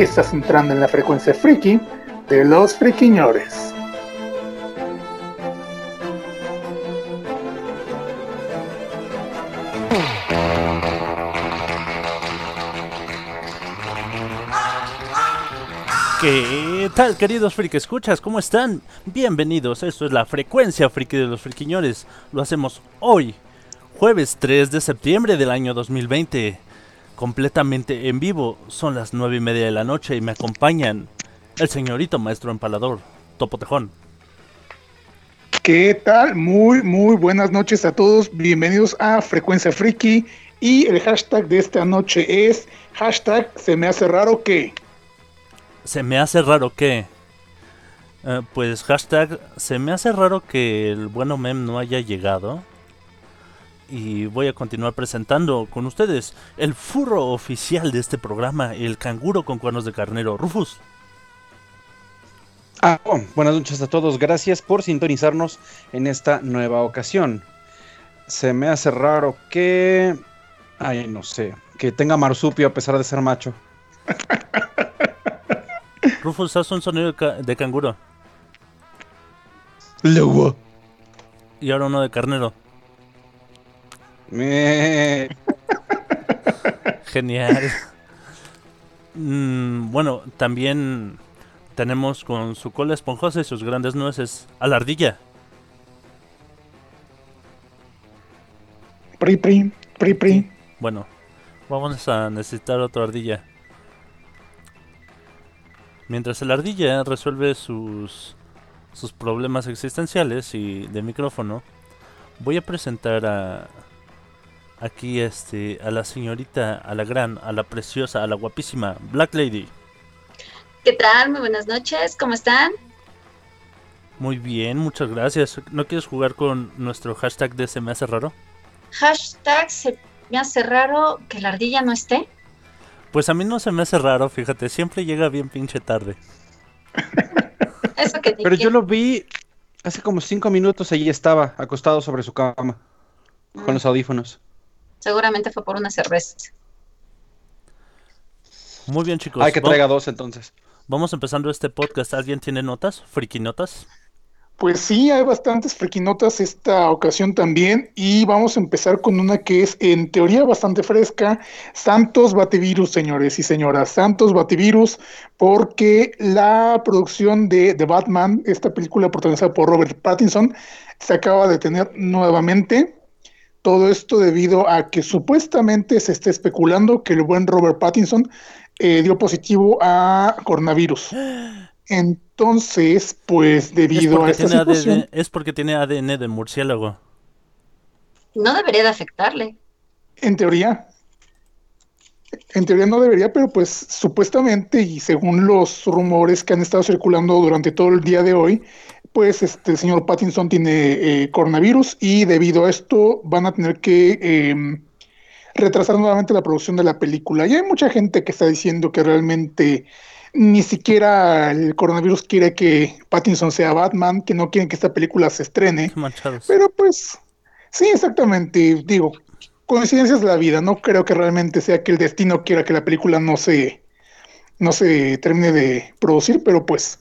Estás entrando en la frecuencia friki de los friquiñores. ¿Qué tal, queridos friki escuchas? ¿Cómo están? Bienvenidos. Esto es la frecuencia friki de los friquiñores. Lo hacemos hoy, jueves 3 de septiembre del año 2020. Completamente en vivo. Son las 9 y media de la noche y me acompañan el señorito maestro empalador, Topo Tejón. ¿Qué tal? Muy, muy buenas noches a todos. Bienvenidos a Frecuencia Friki. Y el hashtag de esta noche es hashtag se me hace raro que. Se me hace raro que... eh, pues hashtag, se me hace raro que el bueno mem no haya llegado. Y voy a continuar presentando con ustedes el furro oficial de este programa, el canguro con cuernos de carnero, Rufus. Ah, oh, buenas noches a todos. Gracias por sintonizarnos en esta nueva ocasión. Se me hace raro que... Ay, no sé. Que tenga marsupio a pesar de ser macho. Rufus, haz un sonido de, ca- de canguro. Luego. Y ahora uno de carnero. Me... Genial. Mm, bueno, también tenemos con su cola esponjosa y sus grandes nueces a la ardilla. Pri, pri, pri, pri. Bueno, vamos a necesitar otra ardilla. Mientras la ardilla resuelve sus, sus problemas existenciales y de micrófono, voy a presentar a aquí este a la señorita, a la gran, a la preciosa, a la guapísima Black Lady. ¿Qué tal? Muy buenas noches, ¿cómo están? Muy bien, muchas gracias. ¿No quieres jugar con nuestro hashtag de se me hace raro? Hashtag se me hace raro que la ardilla no esté. Pues a mí no se me hace raro, fíjate, siempre llega bien pinche tarde. Eso que Pero yo lo vi hace como cinco minutos. Allí estaba, acostado sobre su cama. Con los audífonos. Seguramente fue por una cerveza. Muy bien, chicos. Hay que traiga dos entonces. Vamos empezando este podcast. ¿Alguien tiene notas? ¿Friki notas? Pues sí, hay bastantes friquinotas esta ocasión también. Y vamos a empezar con una que es en teoría bastante fresca. Santos Bativirus, señores y señoras. Santos Bativirus, porque la producción de The Batman, esta película protagonizada por Robert Pattinson, se acaba de tener nuevamente. Todo esto debido a que supuestamente se está especulando que el buen Robert Pattinson eh, dio positivo a coronavirus. Entonces, pues Es debido a porque, esta situación, ADN, es porque tiene ADN de murciélago. No debería de afectarle. en teoría, en teoría no debería, pero pues supuestamente y según los rumores que han estado circulando durante todo el día de hoy, pues este el señor Pattinson tiene eh, coronavirus y debido a esto van a tener que em, retrasar nuevamente la producción de la película. Y hay mucha gente que está diciendo que realmente ni siquiera el coronavirus quiere que Pattinson sea Batman, que no quieren que esta película se estrene. Manchados. Pero pues, sí, exactamente. Digo, coincidencias de la vida. No creo que realmente sea que el destino quiera que la película no se, no se termine de producir, pero pues,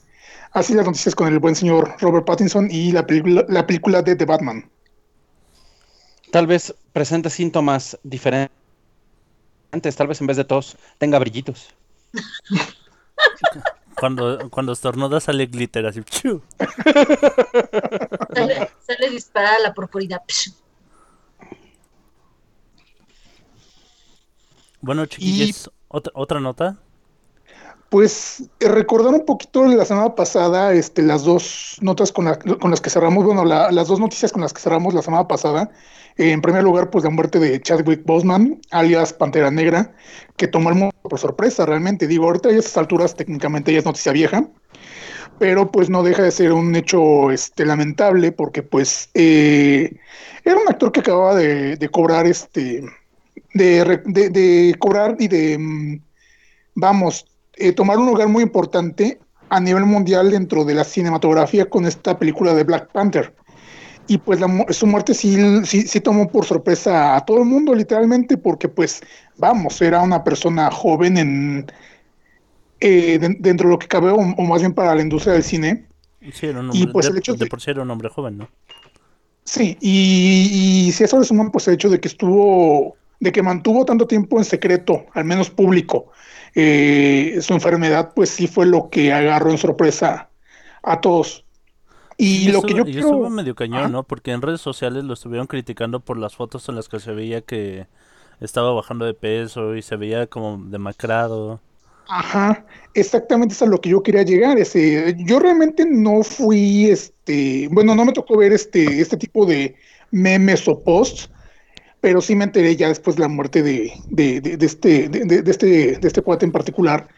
así las noticias con el buen señor Robert Pattinson y la película, la película de The Batman. Tal vez presente síntomas diferentes. Tal vez en vez de tos tenga brillitos. Cuando, cuando estornuda sale glitter así. Sale, sale disparada la purpurina. Bueno, chiquillos, ¿otra, ¿otra nota? Pues eh, recordar un poquito la semana pasada, este, las dos notas con, con las que cerramos, bueno, la- las dos noticias con las que cerramos la semana pasada. Eh, en primer lugar, pues la muerte de Chadwick Boseman, alias Pantera Negra, que tomó el mundo por sorpresa realmente. Digo, ahorita a esas alturas técnicamente ya es noticia vieja, pero pues no deja de ser un hecho este, lamentable porque pues eh, era un actor que acababa de, de cobrar este, de, de- de cobrar y de, mm, vamos, eh, tomar un lugar muy importante a nivel mundial dentro de la cinematografía con esta película de Black Panther. Y pues la su muerte sí, sí, sí tomó por sorpresa a todo el mundo, literalmente, porque pues, vamos, era una persona joven en eh, den- dentro de lo que cabe, o, o más bien para la industria del cine. Sí, era un Y, hombre, pues, de, el hecho de por sí era un hombre joven, ¿no? Sí, y, y si eso le suman pues el hecho de que estuvo, de que mantuvo tanto tiempo en secreto, al menos público, eh, su enfermedad, pues sí fue lo que agarró en sorpresa a todos. Y lo que yo y quiero... medio cañón. ¿no? Porque en redes sociales lo estuvieron criticando por las fotos en las que se veía que estaba bajando de peso y se veía como demacrado. Ajá, exactamente es a lo que yo quería llegar. Ese, yo realmente no fui, este, bueno, no me tocó ver este, este tipo de memes o posts, pero sí me enteré ya después de la muerte de, de, de- este, de, este, de este cuate en particular,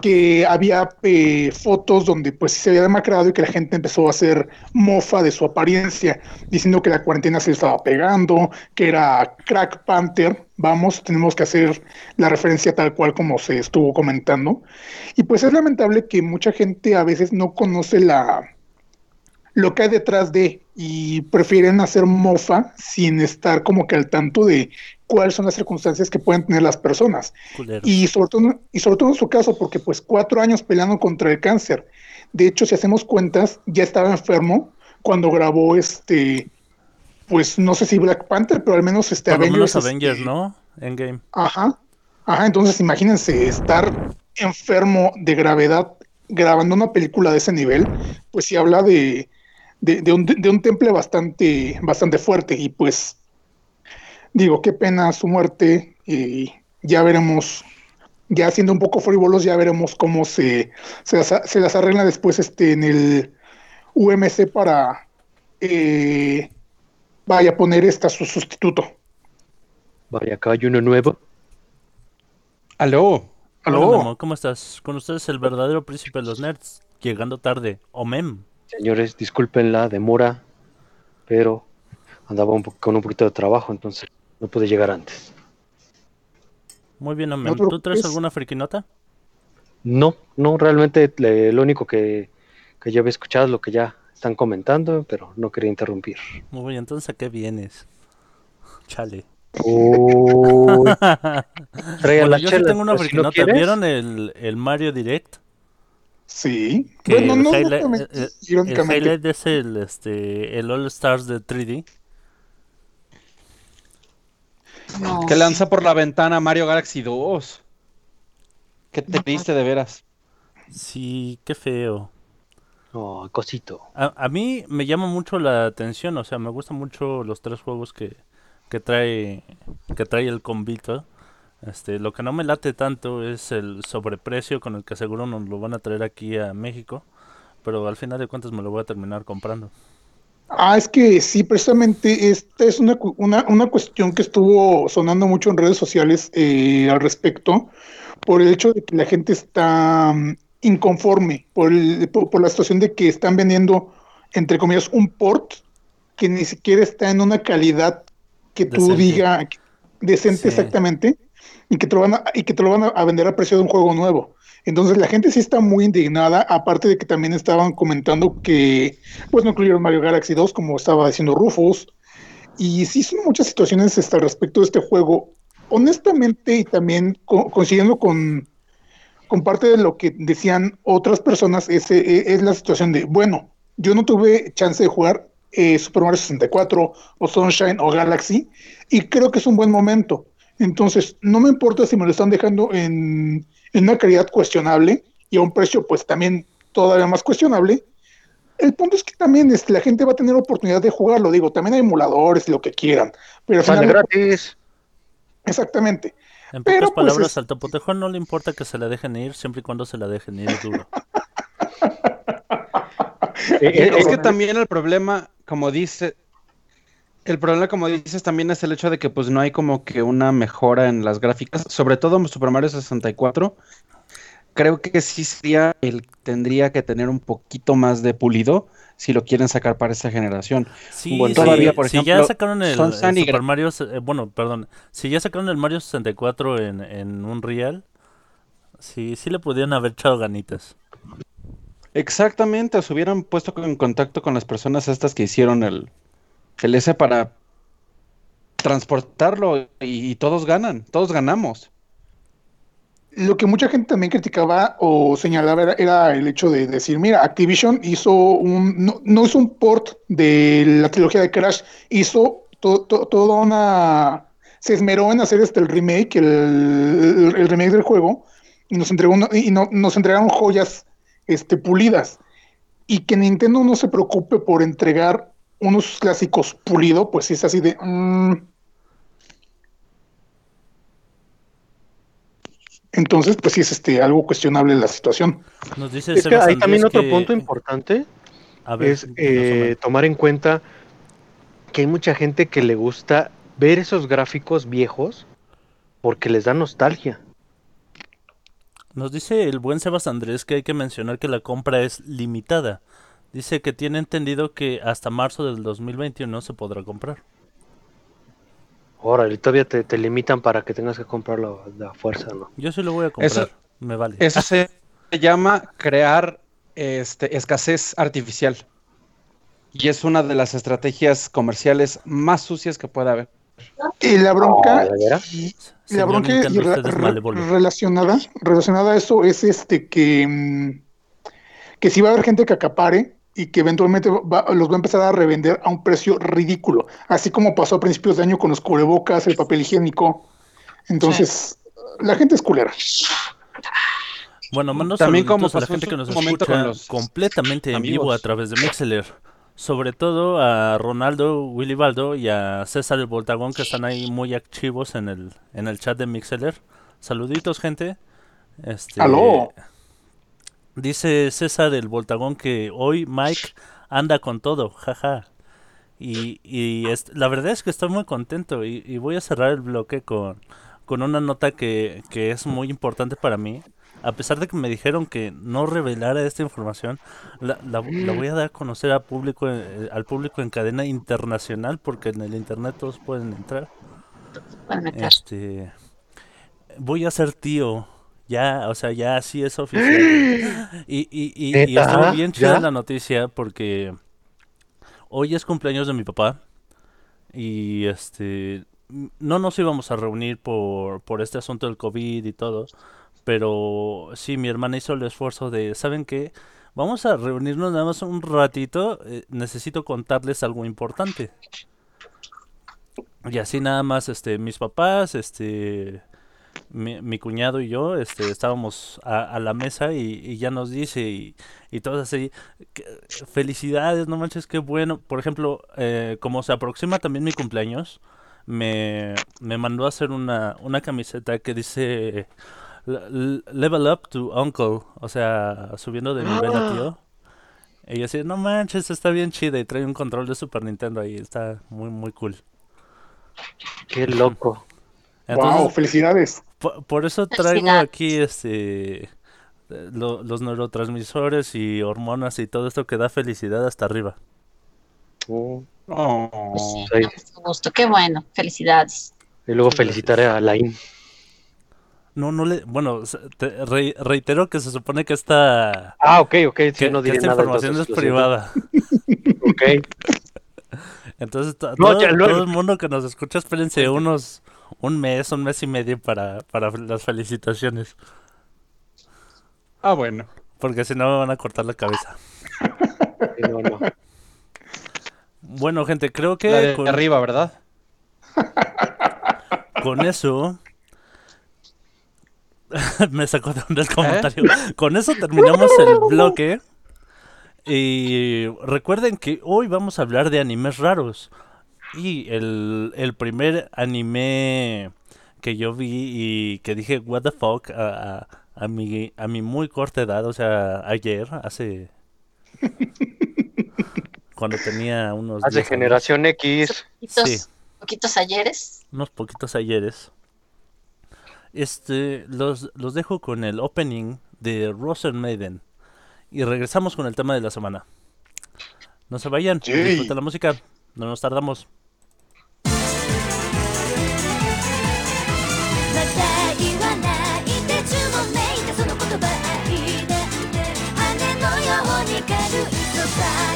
que había eh, fotos donde pues se había demacrado y que la gente empezó a hacer mofa de su apariencia, diciendo que la cuarentena se le estaba pegando, que era Crack Panther, vamos, tenemos que hacer la referencia tal cual como se estuvo comentando. Y pues es lamentable que mucha gente a veces no conoce la lo que hay detrás de y prefieren hacer mofa sin estar como que al tanto de cuáles son las circunstancias que pueden tener las personas. Y sobre todo, y sobre todo en su caso, porque pues cuatro años peleando contra el cáncer. De hecho, si hacemos cuentas, ya estaba enfermo cuando grabó este, pues no sé si Black Panther, pero al menos este lo menos Avengers. Avengers, este, ¿no? Endgame. Ajá, ajá, entonces imagínense estar enfermo de gravedad grabando una película de ese nivel, pues sí habla de, de, de un, de un temple bastante, bastante fuerte y pues digo, qué pena su muerte y ya veremos, ya siendo un poco frívolos, ya veremos cómo se, se, las, se las arregla después este, en el UMC para, eh, vaya a poner esta su sustituto. Vaya, acá hay uno nuevo. Aló. Aló. ¿cómo estás? Con ustedes el verdadero príncipe de los nerds, llegando tarde, Omem. Señores, disculpen la demora, pero andaba un po- con un poquito de trabajo, entonces no pude llegar antes. Muy bien, Omem. te ¿Tú traes alguna frikinota? No, no, realmente le- lo único que, que yo había escuchado es lo que ya están comentando, pero no quería interrumpir. Muy bien, entonces ¿a qué vienes? Chale. Uy, traigan Bueno, la yo sí tengo una pues, si no frikinota. quieres. ¿Vieron el, el Mario Direct? Sí, Que bueno, el no highlight- exactamente, el- highlight es el, este, el All Stars de 3D. No. Que lanza por la ventana Mario Galaxy 2. Qué triste de veras. Sí, qué feo. Oh, cosito. A, a mí me llama mucho la atención, o sea, me gustan mucho los tres juegos que, que trae que trae el convito. Este, lo que no me late tanto es el sobreprecio con el que seguro nos lo van a traer aquí a México, pero al final de cuentas me lo voy a terminar comprando. Ah, es que sí, precisamente esta es una, una, una cuestión que estuvo sonando mucho en redes sociales eh, al respecto, por el hecho de que la gente está mm, inconforme por, el- por, por la situación de que están vendiendo, entre comillas, un port que ni siquiera está en una calidad que tú Decente. diga decente Sí. exactamente y que te lo van a, y que te lo van a, vender a precio de un juego nuevo. Entonces la gente sí está muy indignada, aparte de que también estaban comentando que pues no incluyeron Mario Galaxy 2, como estaba diciendo Rufus. Y sí son muchas situaciones este, al respecto de este juego. Honestamente, y también co- coincidiendo con, con parte de lo que decían otras personas, es, eh, es la situación de, bueno, yo no tuve chance de jugar eh, Super Mario 64 o Sunshine o Galaxy, y creo que es un buen momento. Entonces, no me importa si me lo están dejando en, en una calidad cuestionable y a un precio pues también todavía más cuestionable. El punto es que también este, la gente va a tener oportunidad de jugarlo. Digo, también hay emuladores y lo que quieran. Pero gratis. exactamente. En Pero, pocas pues, palabras, es- al topotejón no le importa que se la dejen ir siempre y cuando se la dejen ir duro. Eh, eh, es que también el problema, como dice, el problema, como dices, también es el hecho de que pues no hay como que una mejora en las gráficas, sobre todo en Super Mario 64. Creo que sí sería el tendría que tener un poquito más de pulido si lo quieren sacar para esa generación. Sí, Bueno, sí, todavía, por si ya ejemplo, sacaron el, Super Mario, eh, bueno, perdón, si ya sacaron el Mario 64 en, en un real, sí, sí le podían haber echado ganitas. Exactamente, se hubieran puesto en contacto con las personas estas que hicieron el, el S para transportarlo y, todos ganan, todos ganamos. Lo que mucha gente también criticaba o señalaba era, el hecho de decir, mira, Activision hizo un, no, no hizo un port de la trilogía de Crash, hizo to- to- toda una, se esmeró en hacer este el remake, el, remake del juego, y nos entregó una- y no- nos entregaron joyas este, pulidas. Y que Nintendo no se preocupe por entregar unos clásicos pulido, pues sí es así de... mm, Entonces, pues sí es este algo cuestionable la situación. Nos dice es que hay también otro que- punto importante, A ver, es eh, Omar. tomar en cuenta que hay mucha gente que le gusta ver esos gráficos viejos porque les da nostalgia. Nos dice el buen Sebas Andrés que hay que mencionar que la compra es limitada. Dice que tiene entendido que hasta marzo del 2021 se podrá comprar. Órale, todavía te, te limitan para que tengas que comprarlo a la fuerza, ¿no? Yo sí lo voy a comprar, Eso- me vale. Eso se llama crear este, escasez artificial. Y es una de las estrategias comerciales más sucias que puede haber. Y la bronca, y la bronca y re- re- relacionada, relacionada a eso es este que, mm, que sí va a haber gente que acapare y que eventualmente va- los va a empezar a revender a un precio ridículo, así como pasó a principios de año con los cubrebocas, el papel higiénico. Entonces, la gente es culera. Bueno, mando También como a la gente que nos escucha con los completamente en vivo a través de Mixler. Sobre todo a Ronaldo, Willy Baldo y a César el Voltagón que están ahí muy activos en el, en el chat de Mixler. Saluditos, gente. Este, ¡Aló! Dice César el Voltagón que hoy Mike anda con todo, jaja. Y, y es- la verdad es que estoy muy contento y, y voy a cerrar el bloque con, con una nota que, que es muy importante para mí. A pesar de que me dijeron que no revelara esta información, la, la- la voy a dar a conocer al público, eh, al público en cadena internacional porque en el internet todos pueden entrar. Este, voy a ser tío. Ya, o sea, ya sí es oficial. Y, y, y, y estuvo bien chida la noticia porque hoy es cumpleaños de mi papá. Y este, no nos íbamos a reunir por, por este asunto del COVID y todo. Pero sí, mi hermana hizo el esfuerzo de, ¿saben qué? Vamos a reunirnos nada más un ratito. eh, necesito contarles algo importante. Y así nada más, este, mis papás, este, mi, mi cuñado y yo, este, estábamos a, a la mesa y, y ya nos dice y, y todos así, que- felicidades, no manches, qué bueno. Por ejemplo, eh, como se aproxima también mi cumpleaños, me, me mandó a hacer una, una camiseta que dice "Le- Level Up to Uncle, o sea, subiendo de nivel a tío. Y yo así, no manches, está bien chida y trae un control de Super Nintendo ahí, está muy, muy cool. Qué loco. Entonces, wow, felicidades. Por, por eso traigo aquí este lo- los neurotransmisores y hormonas y todo esto que da felicidad hasta arriba. Oh. Pues sí, mucho gusto. Qué bueno. Felicidades. Y luego felicitaré a Lain. No, no le, bueno, se- te re- reitero que se supone que esta Ah, ok, ok. Sí, que, no que diré esta nada. información entonces, es privada. Ok. Entonces, to- No, todo, ya luego- todo el mundo que nos escucha, espérense unos un mes, un mes y medio para, para las felicitaciones, Ah, bueno. porque si no me van a cortar la cabeza. Sí, no, no. Bueno, gente, creo que La de con- arriba, ¿verdad? Con eso. Me sacó de el ¿Eh? comentario. Con eso terminamos el bloque. Y recuerden que hoy vamos a hablar de animes raros. Y el, el primer anime que yo vi y que dije, what the fuck, a, a, a mi, a mi muy corta edad, o sea, ayer, hace... cuando tenía unos... Hace 10 años, generación X. Poquitos, Sí. poquitos ayeres. unos poquitos ayeres. Este, los, los dejo con el opening de Rosen Maiden. Y regresamos con el tema de la semana. No se vayan, Yay. disfruten la música, no nos tardamos. side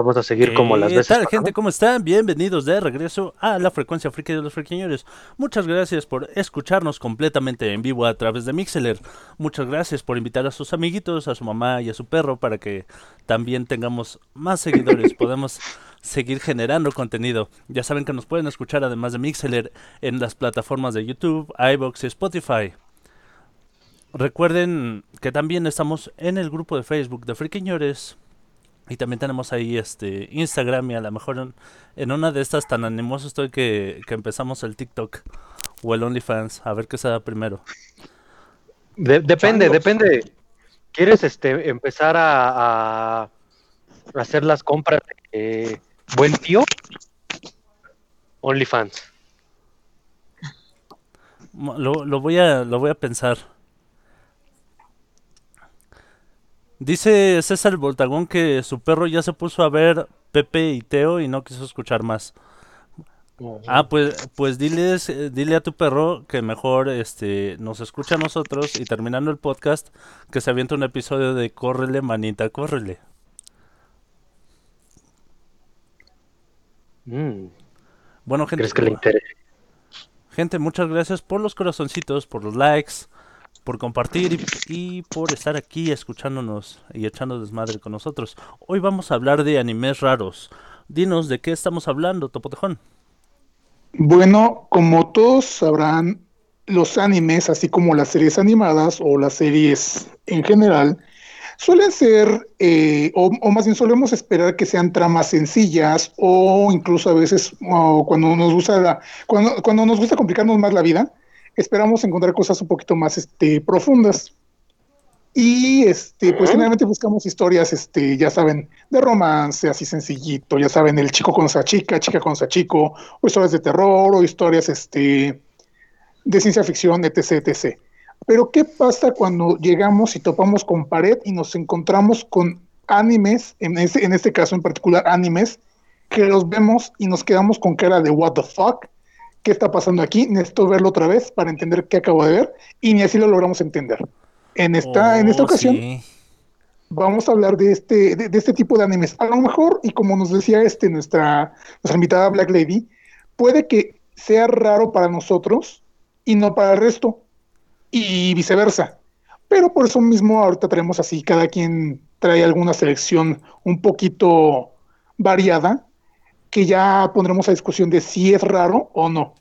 Vamos a seguir como las ¿Qué veces. tal, pasadas. gente? ¿Cómo están? Bienvenidos de regreso a la frecuencia friki de los friquiñores. Muchas gracias por escucharnos completamente en vivo a través de Mixeler. Muchas gracias por invitar a sus amiguitos, a su mamá y a su perro para que también tengamos más seguidores, podamos seguir generando contenido. Ya saben que nos pueden escuchar además de Mixeler en las plataformas de YouTube, iBox y Spotify. Recuerden que también estamos en el grupo de Facebook de Friquiñores. Y también tenemos ahí este Instagram y a lo mejor en, en una de estas tan animoso estoy que, que empezamos el TikTok o el OnlyFans. A ver qué se da primero. De- depende, Changos. depende. ¿Quieres este empezar a, a hacer las compras de buen tío? OnlyFans. Lo, lo voy a, lo voy a pensar. Dice César Voltagón que su perro ya se puso a ver Pepe y Teo y no quiso escuchar más. Ah, pues, pues diles, eh, dile a tu perro que mejor este, nos escucha a nosotros y terminando el podcast que se avienta un episodio de Córrele, manita, córrele. Mm, Bueno, gente, ¿Crees que le interese? gente, muchas gracias por los corazoncitos, por los likes, por compartir y, por estar aquí escuchándonos y echando desmadre con nosotros. Hoy vamos a hablar de animes raros. Dinos de qué estamos hablando, Topotejón. Bueno, como todos sabrán, los animes, así como las series animadas o las series en general, suelen ser, eh, o, o más bien solemos esperar que sean tramas sencillas o incluso a veces cuando nos gusta cuando nos gusta complicarnos más la vida, esperamos encontrar cosas un poquito más este, profundas. Y este, pues generalmente buscamos historias, este, ya saben, de romance, así sencillito, ya saben, el chico con sa chica, chica con sa chico, o historias de terror, o historias este, de ciencia ficción, etc, etc. Pero, ¿qué pasa cuando llegamos y topamos con pared y nos encontramos con animes, en este, en este caso en particular animes, que los vemos y nos quedamos con cara de what the fuck? ¿Qué está pasando aquí? Necesito verlo otra vez para entender qué acabo de ver y ni así lo logramos entender. En esta, en esta Oh, ocasión sí. vamos a hablar de este, de, de este tipo de animes. A lo mejor, y como nos decía este, nuestra, nuestra invitada Black Lady, puede que sea raro para nosotros y no para el resto, y viceversa. Pero por eso mismo ahorita traemos así, cada quien trae alguna selección un poquito variada, que ya pondremos a discusión de si es raro o no.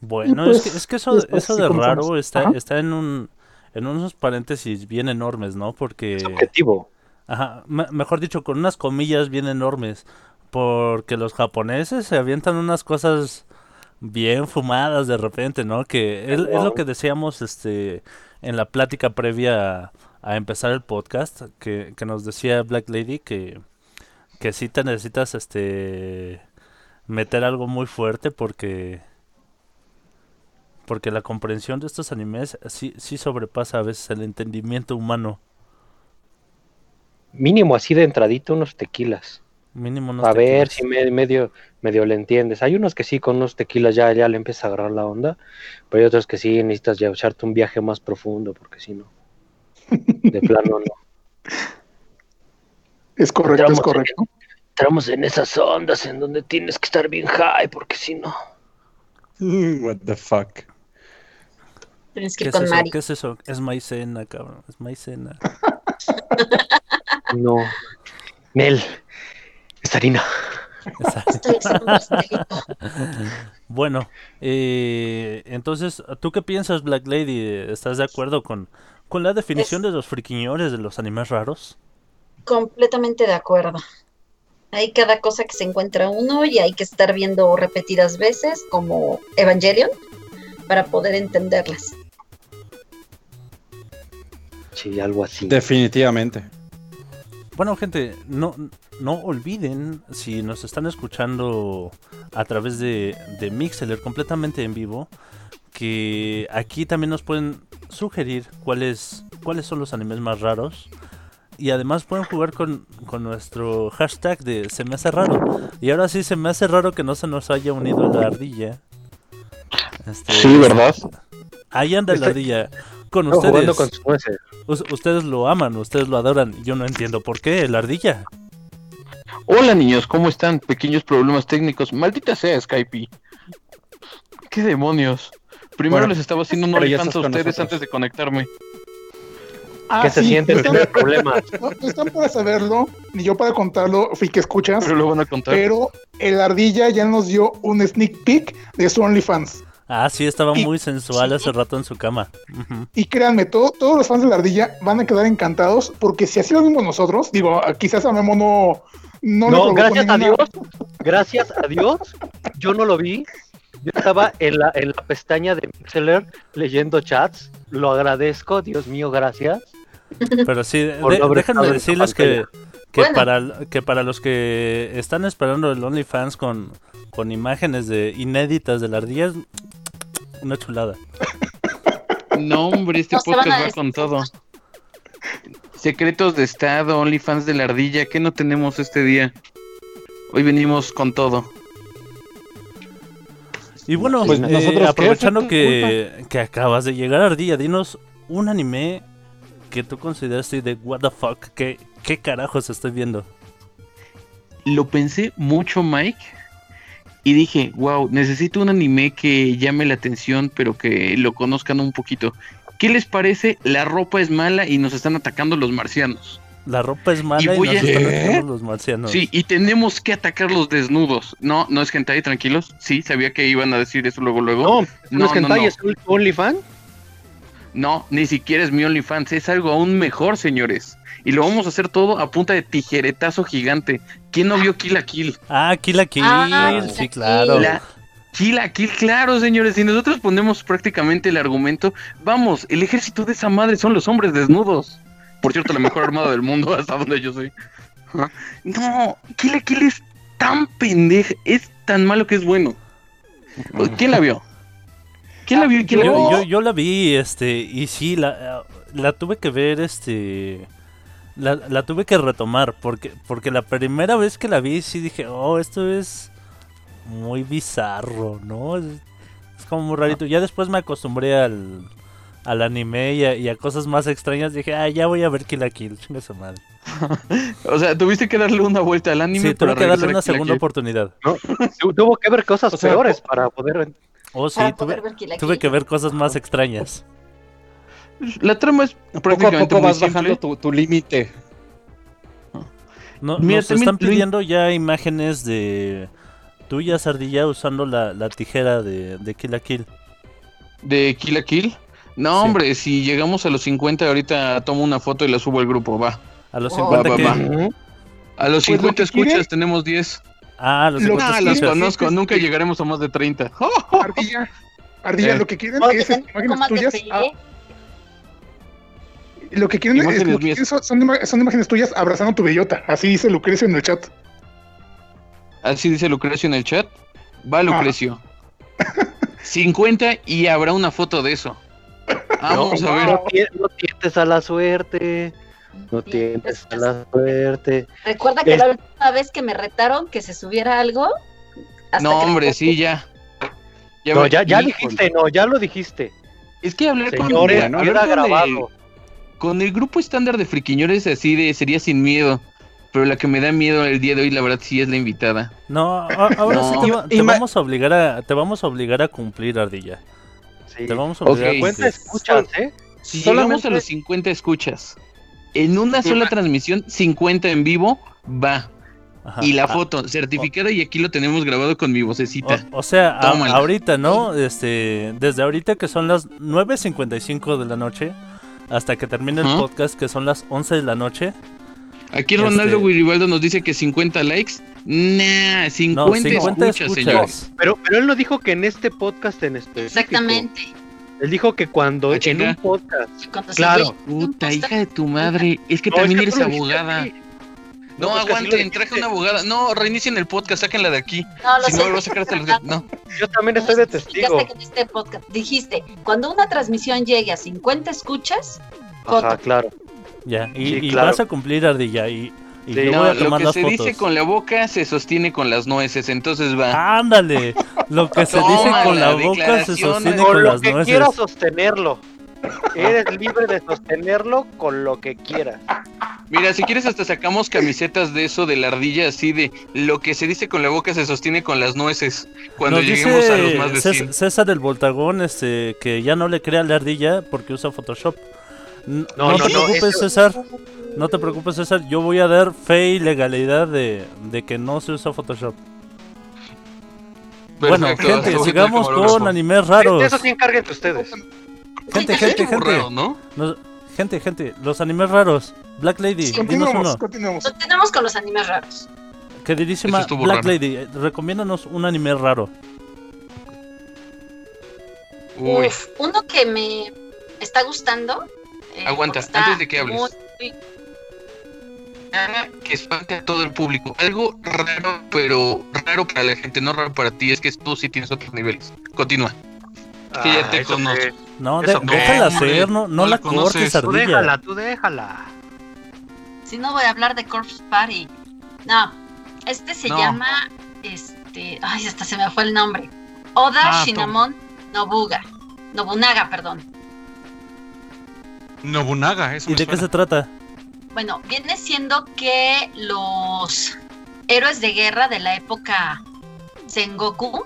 Bueno, pues, es que, es que eso, después eso de raro está, está en un en unos paréntesis bien enormes, ¿no? Porque, Subjetivo. ajá, me- mejor dicho, con unas comillas bien enormes, Porque los japoneses se avientan unas cosas bien fumadas de repente, ¿no? Que es, es lo que decíamos este en la plática previa a, a empezar el podcast, que, que nos decía Black Lady que, que sí te necesitas este meter algo muy fuerte porque porque la comprensión de estos animes sí, sí sobrepasa a veces el entendimiento humano. Mínimo así de entradito unos tequilas. Mínimo unos A ver tequilas. si me- medio, medio le entiendes. Hay unos que sí, con unos tequilas ya, ya le empieza a agarrar la onda, pero hay otros que sí necesitas ya echarte un viaje más profundo, porque si no, de plano no. Es correcto, es correcto. Entramos en esas ondas en donde tienes que estar bien high, porque si no. What the fuck. Tienes que ¿Qué ir es con eso? Mari. ¿Qué es eso? Es maicena, cabrón. Es maicena. No. Nel, es harina. Bueno, eh, entonces, ¿tú qué piensas, Black Lady? ¿Estás de acuerdo con, con la definición Es- de los friquiñores de los animes raros? Completamente de acuerdo. Hay cada cosa que se encuentra uno y hay que estar viendo repetidas veces, como Evangelion, para poder entenderlas. Sí, algo así. Definitivamente. Bueno, gente, no, no olviden, si nos están escuchando a través de, de Mixeler completamente en vivo, que aquí también nos pueden sugerir cuáles, cuáles son los animes más raros. Y además pueden jugar con, con nuestro hashtag de se me hace raro. Y ahora sí se me hace raro que no se nos haya unido la ardilla. Este, Sí, ¿verdad? Ahí anda la ardilla. Con jugando ustedes. con ustedes lo aman, ustedes lo adoran. Yo no entiendo por qué, la ardilla. Hola niños, ¿cómo están? Pequeños problemas técnicos. Maldita sea Skype. ¿Qué demonios? Primero Bueno, les estaba haciendo un OnlyFans a ustedes nosotros. antes de conectarme. Ah, ¿Qué se sí, siente están- tener problemas? No, no están para saberlo, ni yo para contarlo, fui que escuchas, Pero lo van a contar. pero el ardilla ya nos dio un sneak peek de su OnlyFans. Ah, sí, estaba Y- muy sensual sí. hace rato en su cama. Y créanme, todo- todos los fans de la ardilla van a quedar encantados, porque si así lo vimos nosotros, digo, a- quizás a Memo no. No, No, gracias a Dios, gracias a Dios, yo no lo vi. Yo estaba en la, en la pestaña de Mixler leyendo chats. Lo agradezco, Dios mío, gracias. Pero sí, de- déjenme decirles que, que, Bueno. para, que para los que están esperando el OnlyFans con, con imágenes de inéditas de la ardilla, es una chulada. No, hombre, este No podcast va con todo. Secretos de Estado, OnlyFans de la ardilla, ¿qué no tenemos este día? Hoy venimos con todo. Y bueno, Pues eh, nosotros, aprovechando que, que acabas de llegar, Ardilla, dinos un anime que tú consideraste de what the fuck, ¿qué, qué carajos estoy viendo? Lo pensé mucho, Mike, y dije, wow, necesito un anime que llame la atención, pero que lo conozcan un poquito. ¿Qué les parece? La ropa es mala y nos están atacando los marcianos. La ropa es mala y, voy nos a- están atacando los marcianos. Sí, y tenemos que atacarlos desnudos. No, no es hentai, tranquilos. Sí, sabía que iban a decir eso luego, luego. No, no, no, es que no, no. es OnlyFans. No, ni siquiera es mi OnlyFans, es algo aún mejor, señores. Y lo vamos a hacer todo a punta de tijeretazo gigante. ¿Quién no vio Kill la Kill? Ah, Kill la Kill, Ah, sí, Kill. claro. La Kill la Kill, claro, señores. Si nosotros ponemos prácticamente el argumento, vamos, el ejército de esa madre son los hombres desnudos. Por cierto, la mejor armada del mundo, hasta donde yo soy. No, Kill la Kill es tan pendeja, es tan malo que es bueno. ¿Quién la vio? ¿Quién la vio? ¿Quién la Yo, vio? yo, yo la vi, este, y sí, la, la tuve que ver, este, la, la tuve que retomar, porque, porque la primera vez que la vi sí dije, oh, esto es muy bizarro, ¿no? Es, es como muy rarito. Ya después me acostumbré al, al anime y a, y a cosas más extrañas, dije, ah, ya voy a ver Kill la Kill, chinga su madre. O sea, tuviste que darle una vuelta al anime Sí, para tuve que darle una la segunda Kill. oportunidad. Tu- Tuvo que ver cosas O sea, peores para poder. Oh, sí, Para tuve, tuve que ver cosas más extrañas. La trama es Poco a prácticamente poco muy vas bajando tu, tu límite. No, Mira, nos están pidiendo ya imágenes de tuyas, Ardilla, usando la, la tijera de, de Kill la Kill. ¿De Kill la Kill? No, Sí. hombre, si llegamos a los 50, ahorita tomo una foto y la subo al grupo, va. A los Oh. 50 Va, que... va, va. A los Pues lo 50 que escuchas quiere- tenemos 10. Ah, los Lo- 50 Ah, los conozco, nunca llegaremos a más de 30. Ardilla, Ardilla, Eh. lo que quieren es imágenes tuyas. ah, lo que quieren, es, Imágenes lo que quieren son, imágenes tuyas abrazando tu bellota. Así dice Lucrecio en el chat. Así dice Lucrecio en el chat. Va Lucrecio. 50 y habrá una foto de eso. Vamos no, a ver. No, no tientes a la suerte. No tientes a la suerte. Recuerda que Es- la última vez que me retaron que se subiera algo. hasta No, que- hombre, sí, ya. Ya No, ya, dijiste, no, ya lo dijiste. Es que hablar con, hablar queda con el- grabado. con el grupo estándar de friquiñores así de sería sin miedo. Pero la que me da miedo el día de hoy, la verdad, sí es la invitada. No, a- ahora No. sí te, te vamos a obligar a te vamos a obligar a cumplir ardilla. Sí. Te vamos a obligar a cumplir. escuchas, ¿eh? Si Solamente- llegamos a los 50 escuchas, en una sola transmisión, 50 en vivo, va. Ajá. Y la Ah, foto certificada y aquí lo tenemos grabado con mi vocecita. O, o sea, a- ahorita, ¿no? Este, desde ahorita que son las 9.55 de la noche hasta que termine el podcast que son las 11 de la noche. Aquí este- Ronaldo Guiribaldo nos dice que 50 likes. Nah, 50, No, 50 escuchas, escuchas. señores. Pero, pero él no dijo que en este podcast en específico. Exactamente. Él dijo que cuando Ah, en un podcast. Cuando Claro. Puta, hija de tu madre. Es que No, también es que eres lo abogada. No, es que así lo aguanten, traje una abogada. No, reinicien el podcast, sáquenla de aquí. No, lo Si sé. no, a sacar hasta los... No. Yo también estoy de Ya testigo. sé que en este podcast dijiste, cuando una transmisión llegue a 50 escuchas, Ajá, foto. claro. Ya, y, Sí, y claro. vas a cumplir ardilla y, y Sí, yo No, voy a lo que las se fotos. dice con la boca se sostiene con las nueces, entonces va. Ándale, lo que se dice con la la boca se sostiene Con con lo las que nueces. quieras sostenerlo. Eres libre de sostenerlo con lo que quieras. Mira, si quieres hasta sacamos camisetas de eso de la ardilla así de lo que se dice con la boca se sostiene con las nueces cuando Nos lleguemos dice a los más de Cés- 100. César el Voltagón este, que ya no le crea la ardilla porque usa Photoshop. No, No, te no, no, preocupes, eso- César. No te preocupes, César. Yo voy a dar fe y legalidad de, de que no se usa Photoshop. bueno, Perfecto, gente, voy a sigamos con animes raros. Eso sí encárguense ustedes. Gente, gente, gente. burrado, ¿no? Nos- gente, gente. Los animes raros. Black Lady, dinos Continuamos, uno. continuamos. Lo tenemos con los animes raros. Queridísima Black raro. Lady, recomiéndanos un anime raro. Uy, Uf, uno que me está gustando. Eh, Aguanta, antes de que hables. muy- nada que espante a todo el público. Algo raro, pero raro para la gente, no raro para ti, es que tú sí tienes otros niveles. Continúa. Es que ya te eso conozco. qué. No, de- no, déjala hacer, no, no no la cortes, Tú ardilla. déjala, tú déjala. Si no voy a hablar de Corpse Party. No, este se No. llama, este, ay, hasta se me fue el nombre. Oda Ah, Shinamon Nobuga. Nobunaga, perdón. Nobunaga, eso ¿Y me de qué se trata? Bueno, viene siendo que los héroes de guerra de la época Sengoku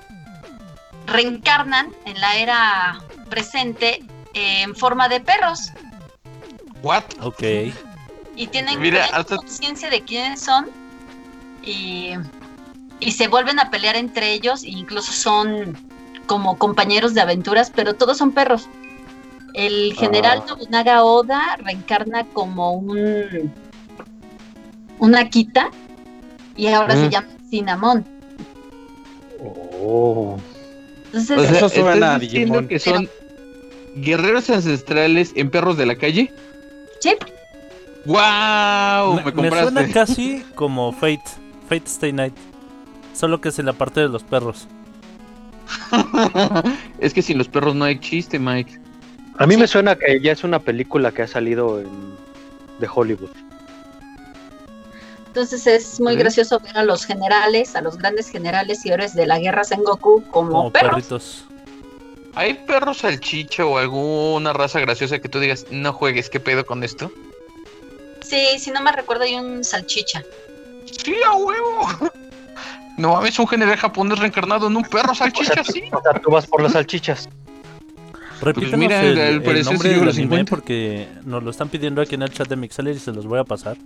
reencarnan en la era presente en forma de perros ¿What? Ok. y tienen Mira, tienen hasta- conciencia de quiénes son y, y se vuelven a pelear entre ellos e incluso son como compañeros de aventuras, pero todos son perros. El general Ah. Nobunaga Oda reencarna como un una Kita y ahora se Mm. llama Cinnamon. Oh. Entonces, O sea, Eso suena ¿estás a diciendo Digimon. que son guerreros ancestrales en perros de la calle? sí, ¡Wow! me, Me, me suena compraste. casi como Fate, Fate Stay Night. Solo que es en la parte de los perros. es que sin los perros no hay chiste, Mike. A mí me suena que ya es una película que ha salido en, de Hollywood. entonces es muy gracioso ver a los generales, a los grandes generales y héroes de la guerra Sengoku como, Como perros. perritos. ¿Hay perros salchicha o alguna raza graciosa que tú digas, no juegues, qué pedo con esto? Sí, si no me recuerdo hay un salchicha. Sí, a huevo. No mames, un general japonés reencarnado en un perro O sea, salchicha, tú, sí. o sea, tú vas por las salchichas. Repítenos mira, el, el nombre del anime 50. porque nos lo están pidiendo aquí en el chat de Mixler y se los voy a pasar.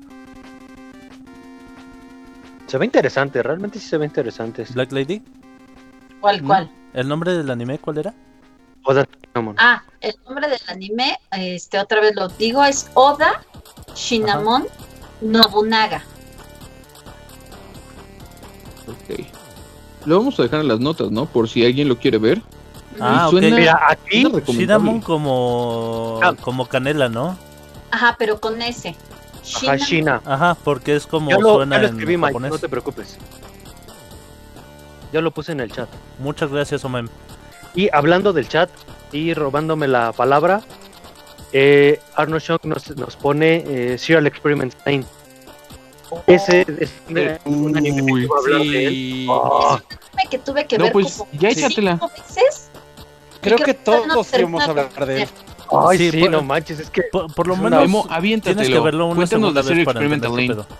Se ve interesante, realmente sí se ve interesante. Black Lady, ¿Cuál, ¿Mm? cuál? ¿el nombre del anime cuál era? Oda Shinamon. Ah, el nombre del anime, este, otra vez lo digo, es Oda Shinamon Nobunaga. Ok. Lo vamos a dejar en las notas, ¿no? Por si alguien lo quiere ver. Ah, Y ok. Mira, aquí. Cinnamon como, Ah. como canela, ¿no? Ajá, pero con ese. ajá, China. Ajá, porque es como Yo lo, suena ya lo en Mike, japonés. no te preocupes. Ya lo puse en el chat. Muchas gracias, Omen. Y hablando del chat y robándome la palabra, eh, Arnold Shock nos, nos pone eh, Serial Experiment 9. Ese es un- un anime que Uy, iba a hablar de él. Sí. Ah, que tuve que No, ver pues, como ya échatela. cinco veces. Creo que no todos íbamos a termino hablar de él. Ay, Sí, sí, por- no manches, es que Por, por lo menos Memo, tienes que verlo una Cuéntanos segunda la serie vez para Experimental entender Lane. qué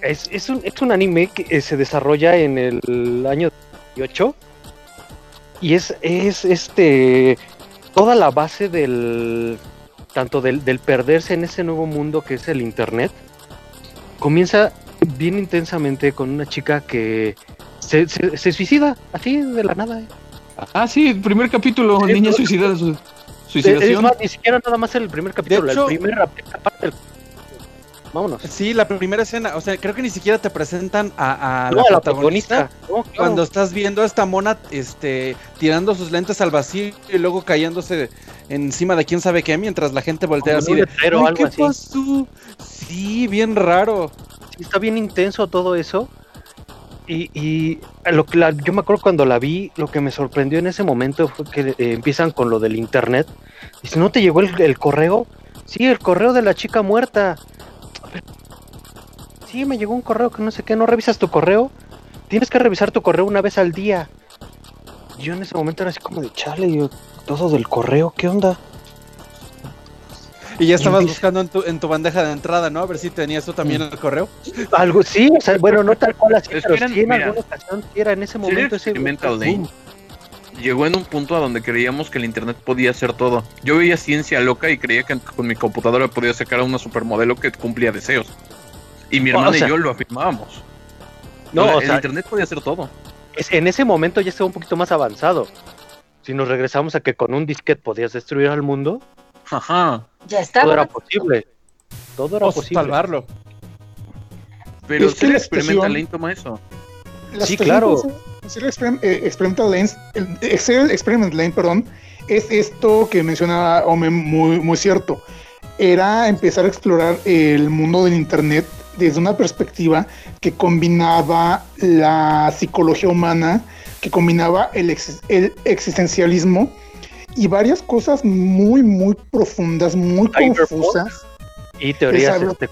pedo. es, es, un, es un anime que eh, se desarrolla en el año 18 y es, es este toda la base del tanto del, del perderse en ese nuevo mundo que es el internet comienza bien intensamente con una chica que se, se- se suicida así de la nada. Ah, sí, el primer capítulo, Sí, niña no. suicidada. su- Es Suicidación. más, ni siquiera nada más el primer capítulo, hecho- el primer la primera parte del- Vámonos. Sí, la primera escena, o sea, creo que ni siquiera te presentan a, a No, la, a la protagonista. protagonista. No, claro. Cuando estás viendo a esta mona este, tirando sus lentes al vacío y luego cayéndose encima de quién sabe qué, mientras la gente voltea Como así de, letrero, "Ay, algo ¿qué así". pasó? Sí, bien raro. Sí, está bien intenso todo eso. Y, y lo que la- yo me acuerdo cuando la vi, lo que me sorprendió en ese momento fue que eh, empiezan con lo del internet. Dice, ¿no te llegó el, el correo? Sí, el correo de la chica muerta. Sí, me llegó un correo que no sé qué, ¿no revisas tu correo? Tienes que revisar tu correo una vez al día. Y Yo en ese momento era así como de chale, yo, todo del correo, ¿qué onda? Y ya estabas buscando en tu, en tu bandeja de entrada, ¿no? A ver si tenías tú también el correo. Algo, sí, o sea, bueno, no tal cual así, pero eran- sí en mira, alguna ocasión sí era en ese momento ese. Llegó en un punto a donde creíamos que el internet podía hacer todo. Yo veía ciencia loca y creía que con mi computadora podía sacar a una supermodelo que cumplía deseos. Y mi O hermana sea- y yo lo afirmábamos. No, O sea, o el sea, internet podía hacer todo. es- en ese momento ya estaba un poquito más avanzado. Si nos regresamos a que con un disquete podías destruir al mundo, Ajá. Ya está. todo era posible. Todo era O posible. salvarlo. Pero Es que Serial la Experimental Lane toma eso. La Sí, claro. eh, Experimental Lane, el- eh, Serial Experiment Lane, perdón, es esto que menciona Ome muy, muy cierto. Era empezar a explorar el mundo del internet desde una perspectiva que combinaba la psicología humana, que combinaba el, ex- el existencialismo y varias cosas muy, muy profundas, muy confusas. Y teorías este,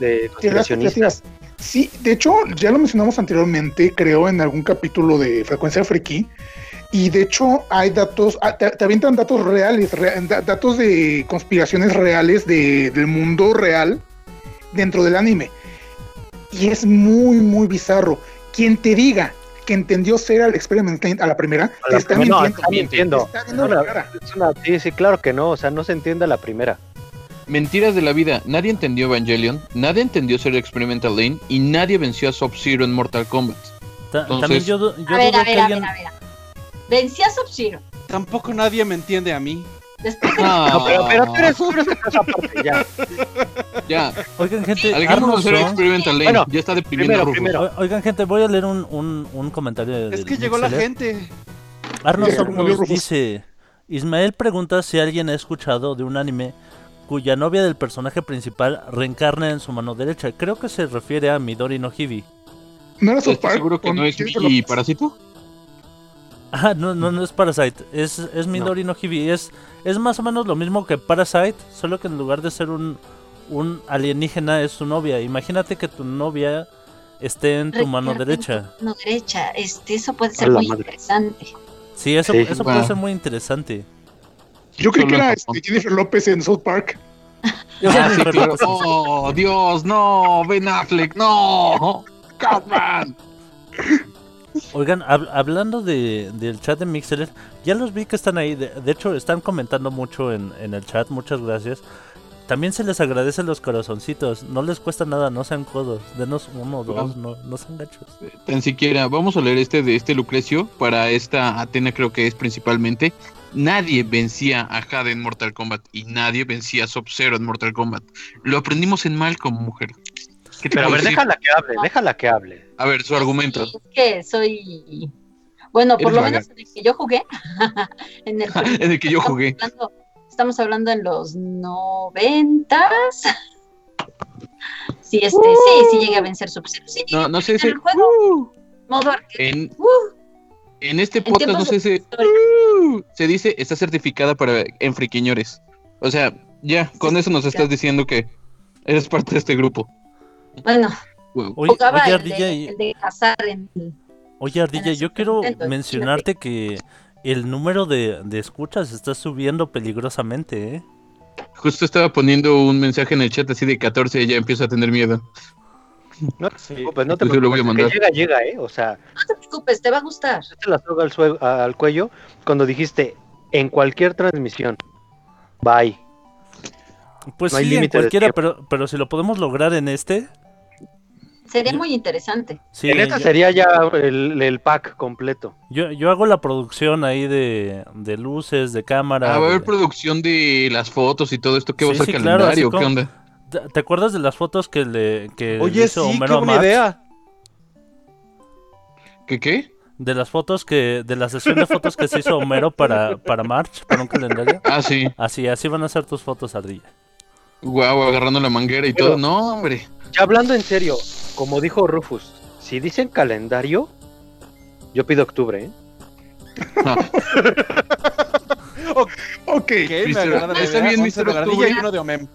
de conspiracionistas. Sí, de hecho, ya lo mencionamos anteriormente, creo, en algún capítulo de Frecuencia Friki. Y de hecho, hay datos, ah, te, te avientan datos reales, re- da- datos de conspiraciones reales de- del mundo real dentro del anime. Y es muy, muy bizarro. Quien te diga que entendió Serial Experiment Lane a la primera, A te la está no, mintiendo. está mintiendo. Te está viendo No, la la- cara. es una- sí, sí, claro que no. O sea, no se entiende la primera. Mentiras de la vida. Nadie entendió Evangelion, nadie entendió Serial Experimental Lane y nadie venció a Sub-Zero en Mortal Kombat. Ta- Entonces- También yo, yo A ver, a que ver, a alguien... ver, a ver. Vencí a Sub-Zero. Tampoco nadie me entiende a mí. Después No, pero, pero tú eres, tú eres aparte, ya. Ya, Oigan, gente, Song- Experimental Lane. Bueno, ya está deprimiendo primero, primero. Oigan, gente, voy a leer un, un, un comentario de Es que llegó la gente. Arnold dice: Ismael pregunta si alguien ha escuchado de un anime cuya novia del personaje principal reencarna en su mano derecha. Creo que se refiere a Midori no Hibi. ¿No era ¿Estás Park? seguro que no es Lopez? Parásito? Ah, no, no, no es Parasite, es, es Midori no, Hibi. Es, es más o menos lo mismo que Parasite, solo que en lugar de ser un, un alienígena es su novia. Imagínate que tu novia esté en tu mano derecha. tu Mano derecha. Este, eso puede ser muy madre. interesante. Sí, eso, Sí, eso puede ser muy interesante. Yo creí que Solo en era este, Jennifer López en South Park. Ah, sí, claro. Oh, Dios, no, Ben Affleck, no. Catman. Oigan, hab- hablando de, del chat de Mixer, ya los vi que están ahí. De, de hecho, están comentando mucho en, en el chat. Muchas gracias. También se les agradece los corazoncitos. No les cuesta nada, no sean codos. Denos uno o dos, no, no sean gachos. Tan siquiera, vamos a leer este de este Lucrecio para esta Atena creo que es principalmente. Nadie vencía a Jade en Mortal Kombat y nadie vencía a Sub-Zero en Mortal Kombat. Lo aprendimos en Malcolm, mujer. ¿Qué Pero a ver, déjala que hable, déjala que hable. A ver, su argumento. Es que soy. Bueno, por Eres lo vaga. menos en el que yo jugué. en el En el que yo estamos jugué. hablando- estamos hablando en los noventas. Sí, este, sí, sí llegué a vencer Sub-Zero. Sí, No, no sé en si. el juego, modo arcade. En, Uh, en este En podcast, no sé si. Uh, se dice, está certificada para en friquiñores. O sea, ya, con eso nos estás diciendo que eres parte de este grupo. Bueno, Wow. Oye, jugaba oye, el, Ardilla, de, y- el de cazar en oye, Ardilla, yo quiero mencionarte que el número de, de escuchas está subiendo peligrosamente, ¿eh? Justo estaba poniendo un mensaje en el chat así de 14 y ya empiezo a tener miedo. No te preocupes, no te Yo se lo voy a preocupes. mandar. Que llega, llega, ¿eh? O sea, No te preocupes, te va a gustar. te la soga al, cuello cuando dijiste en cualquier transmisión. Bye. Pues No hay sí, en cualquiera, pero, pero si lo podemos lograr en este, Sería Yo- muy interesante. sí, en esta yo, sería ya el, el pack completo. yo, yo hago la producción ahí de, de luces, de cámara. Ah, va a haber de- producción de las fotos y todo esto. ¿Qué Sí, sí, claro, calendario? ¿Qué como- onda? ¿Te, acuerdas de las fotos que le que Oye, hizo sí, qué Homero a buena March? idea. ¿Qué qué? De las fotos que, de la sesión de fotos que se hizo Homero para, para March, para un calendario. Ah, sí. Así, así van a ser tus fotos, Ardilla. Guau, agarrando la manguera y Pero- todo. No, hombre. Ya hablando en serio, como dijo Rufus, si dicen calendario, yo pido octubre, ¿eh? No. Ok, Ok, me agrada Está bien, Mr. Octubre. y uno de Omem.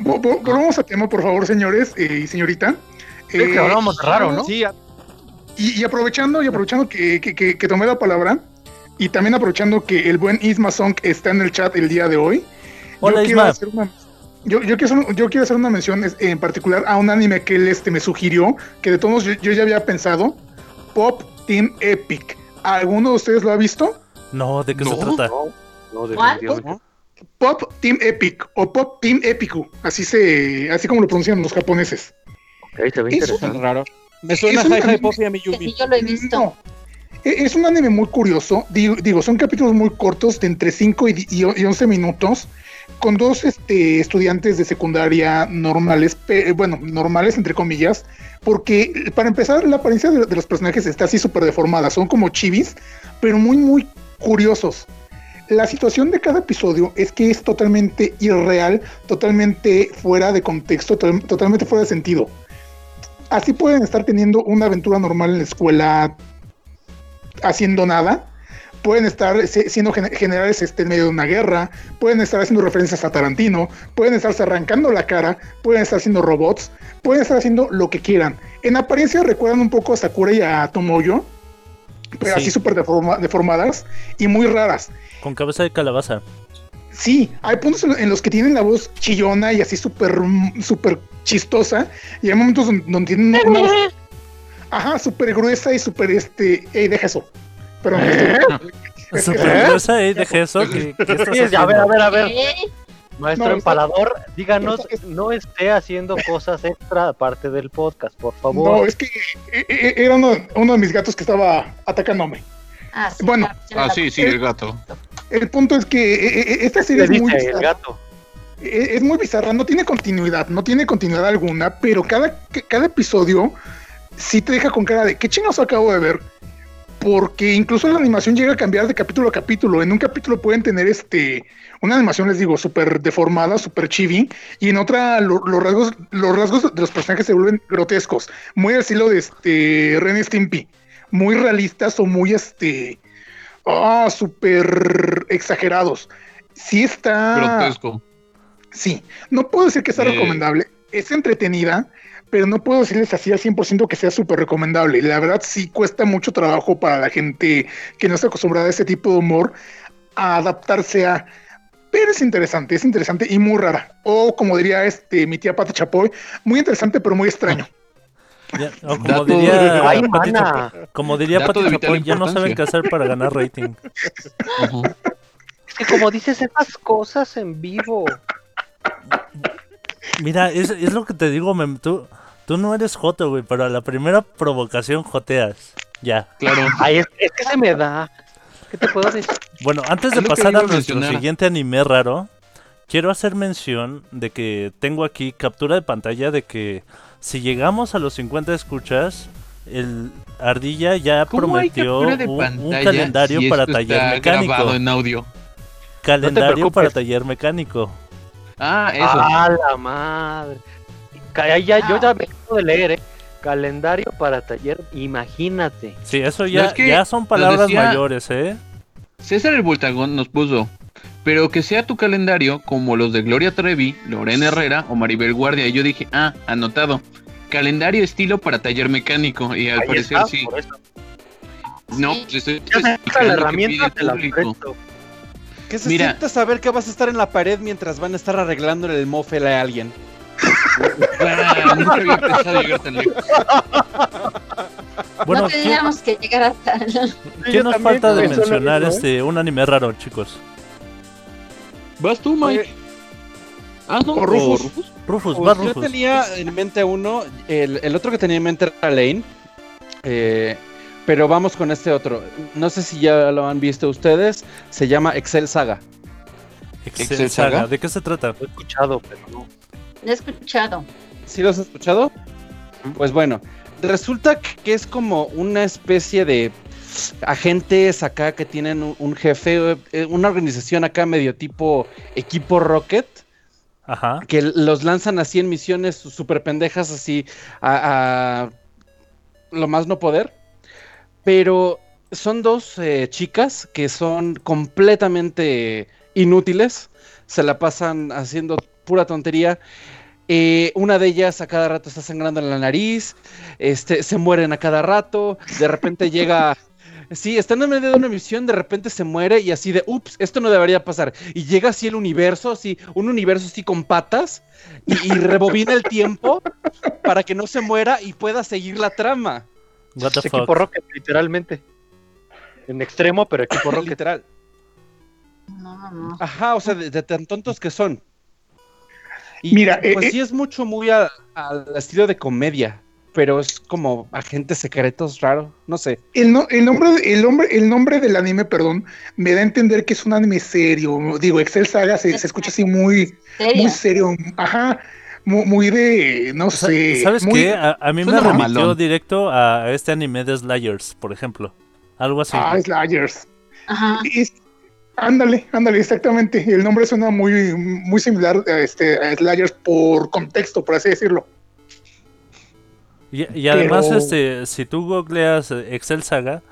vo- vo- volvamos a tema, por favor, señores eh, y señorita. Es que Eh, hablamos raro, ¿no? Sí, Y, y aprovechando, y aprovechando que, que- que- que tomé la palabra, y también aprovechando que el buen Isma Song está en el chat el día de hoy, Hola, yo, quiero Isma. hacer una, yo, yo quiero hacer, yo quiero hacer una mención en particular a un anime que él este, me sugirió, que de todos yo, yo ya había pensado, Pop Team Epic. ¿Alguno de ustedes lo ha visto? No, ¿de qué se trata? Pop Team Epic o Pop Team Epiku, así se, así como lo pronuncian los japoneses. Ok, se ve Es interesante. raro. Me suena a Hi Hi anime Pop y a Miyumi. yo lo he visto. No. E- Es un anime muy curioso. Digo, digo, son capítulos muy cortos, de entre 5 y, y, y 11 minutos, con dos este, estudiantes de secundaria normales, bueno, normales entre comillas, porque para empezar, la apariencia de, los personajes está así súper deformada. Son como chivis, pero muy, muy curiosos. La situación de cada episodio es que es totalmente irreal, totalmente fuera de contexto, to- totalmente fuera de sentido. Así pueden estar teniendo una aventura normal en la escuela haciendo nada. Pueden estar siendo gen- generales este, en medio de una guerra, pueden estar haciendo referencias a Tarantino, pueden estarse arrancando la cara, pueden estar haciendo robots, pueden estar haciendo lo que quieran. En apariencia recuerdan un poco a Sakura y a Tomoyo, pero Sí. así súper deforma- deformadas y muy raras. Con cabeza de calabaza. Sí, hay puntos en los que tienen la voz chillona y así súper súper chistosa. Y hay momentos donde, tienen una, una voz. Ajá, súper gruesa y súper este. Ey, deja eso. Pero Super gruesa, ¿eh? Deje eso. ¿Qué, qué estás Sí, a ver, a ver, a ver. Maestro No, está- empalador, díganos, es- no esté haciendo cosas extra aparte del podcast, por favor. no, es que eh, eh, era uno, uno de mis gatos que estaba atacándome. Ah, sí, Bueno. Ah, sí, sí, el gato. El punto es que eh, esta serie es muy el bizarra. gato. es es muy bizarra, no tiene continuidad, no tiene continuidad alguna, pero cada, cada episodio sí te deja con cara de qué chingados acabo de ver. Porque incluso la animación llega a cambiar de capítulo a capítulo. En un capítulo pueden tener este una animación, les digo, súper deformada, súper chibi, y en otra lo- los rasgos, los rasgos de los personajes se vuelven grotescos, muy al estilo de este Ren Stimpy, muy realistas o muy este ah, súper exagerados. Sí está. Grotesco. Sí, no puedo decir que sea Eh. recomendable, es entretenida, pero no puedo decirles así al 100% que sea súper recomendable. La verdad sí cuesta mucho trabajo para la gente que no está acostumbrada a ese tipo de humor a adaptarse a... Pero es interesante, es interesante y muy rara. O como diría este mi tía Pata Chapoy, muy interesante pero muy extraño. Ya, o como Dato- diría Ay, Pati mana. Chapoy- como diría Dato Pati Chapoy, ya no saben qué hacer para ganar rating. Ujú. Es que como dices esas cosas en vivo. Mira, es, es lo que te digo, mem, tú, tú no eres joto, güey, pero a la primera provocación joteas. Ya. Claro. Ay, es, es que se me da. ¿Qué te puedo decir? Bueno, antes Es de pasar a a nuestro mencionar. siguiente anime raro, quiero hacer mención de que tengo aquí captura de pantalla de que si llegamos a los 50 escuchas, el Ardilla ya ¿Cómo hay prometió un, calendario si para taller mecánico. grabado en audio? Calendario preocupes. para taller mecánico. Ah, eso. ¡A la madre! Ya, yo ya me acabo de leer, ¿eh? Calendario para taller, imagínate. Sí, eso ya, es que ya son palabras decía- mayores, ¿eh? César el Voltagón nos puso, pero que sea tu calendario como los de Gloria Trevi, Lorena Herrera o Maribel Guardia. Y yo dije, ah, anotado. Calendario estilo para taller mecánico. Y al Ahí parecer está, sí. por eso. No, Sí. pues estoy la que herramienta, pide te la público. ¿Qué se Mira. siente saber que vas a estar en la pared mientras van a estar arreglándole el mofel a alguien? Ah, nunca había pensado llegar tan lejos. Bueno, no ¿quién, teníamos que llegar hasta yo nos falta de mencionar mismo, ¿eh? este un anime raro, chicos? Vas tú, Mike. Ah, no, o Rufus. Rufus, Pues va yo Rufus. tenía en mente uno, el, el otro que tenía en mente era Lane, eh, pero vamos con este otro. No sé si ya lo han visto ustedes, se llama Excel Saga. Excel Excel Saga. Saga. ¿De qué se trata? Lo he escuchado, pero no. Lo he escuchado. ¿Sí los has escuchado? Pues bueno, resulta que es como una especie de agentes acá que tienen un, un jefe, eh, una organización acá medio tipo equipo Rocket, Ajá. que los lanzan así en misiones súper pendejas, así a, a lo más no poder. Pero son dos eh, chicas que son completamente inútiles, se la pasan haciendo pura tontería. Eh, una de ellas a cada rato está sangrando en la nariz, este, se mueren a cada rato, de repente llega... Sí, están en medio de una misión, de repente se muere y así de, ups, esto no debería pasar. Y llega así el universo, así, un universo así con patas, y, y rebobina el tiempo para que no se muera y pueda seguir la trama. What the Es fuck. equipo Rocket, literalmente. En extremo, pero equipo Rocket. Literal. No, no, no. Ajá, o sea, de, de tan tontos que son. Y Mira, eh, pues eh. sí es mucho muy a- al estilo de comedia, pero es como agentes secretos raro, no sé. El, no- el nombre, el, nombre, el nombre del anime, perdón, me da a entender que es un anime serio. Digo, Excel Saga se, se escucha así muy, ¿Serio? muy serio. Ajá, muy, muy de, no sé. ¿Sabes muy- qué? A, a mí me remitió directo a este anime de Slayers, por ejemplo. Algo así. Ah, Slayers. Ajá. Es- ándale, ándale, exactamente. El nombre suena muy, muy similar a, este, a Slayers por contexto, por así decirlo. Y, y además, Pero- este, si tú googleas eh, Excel Saga,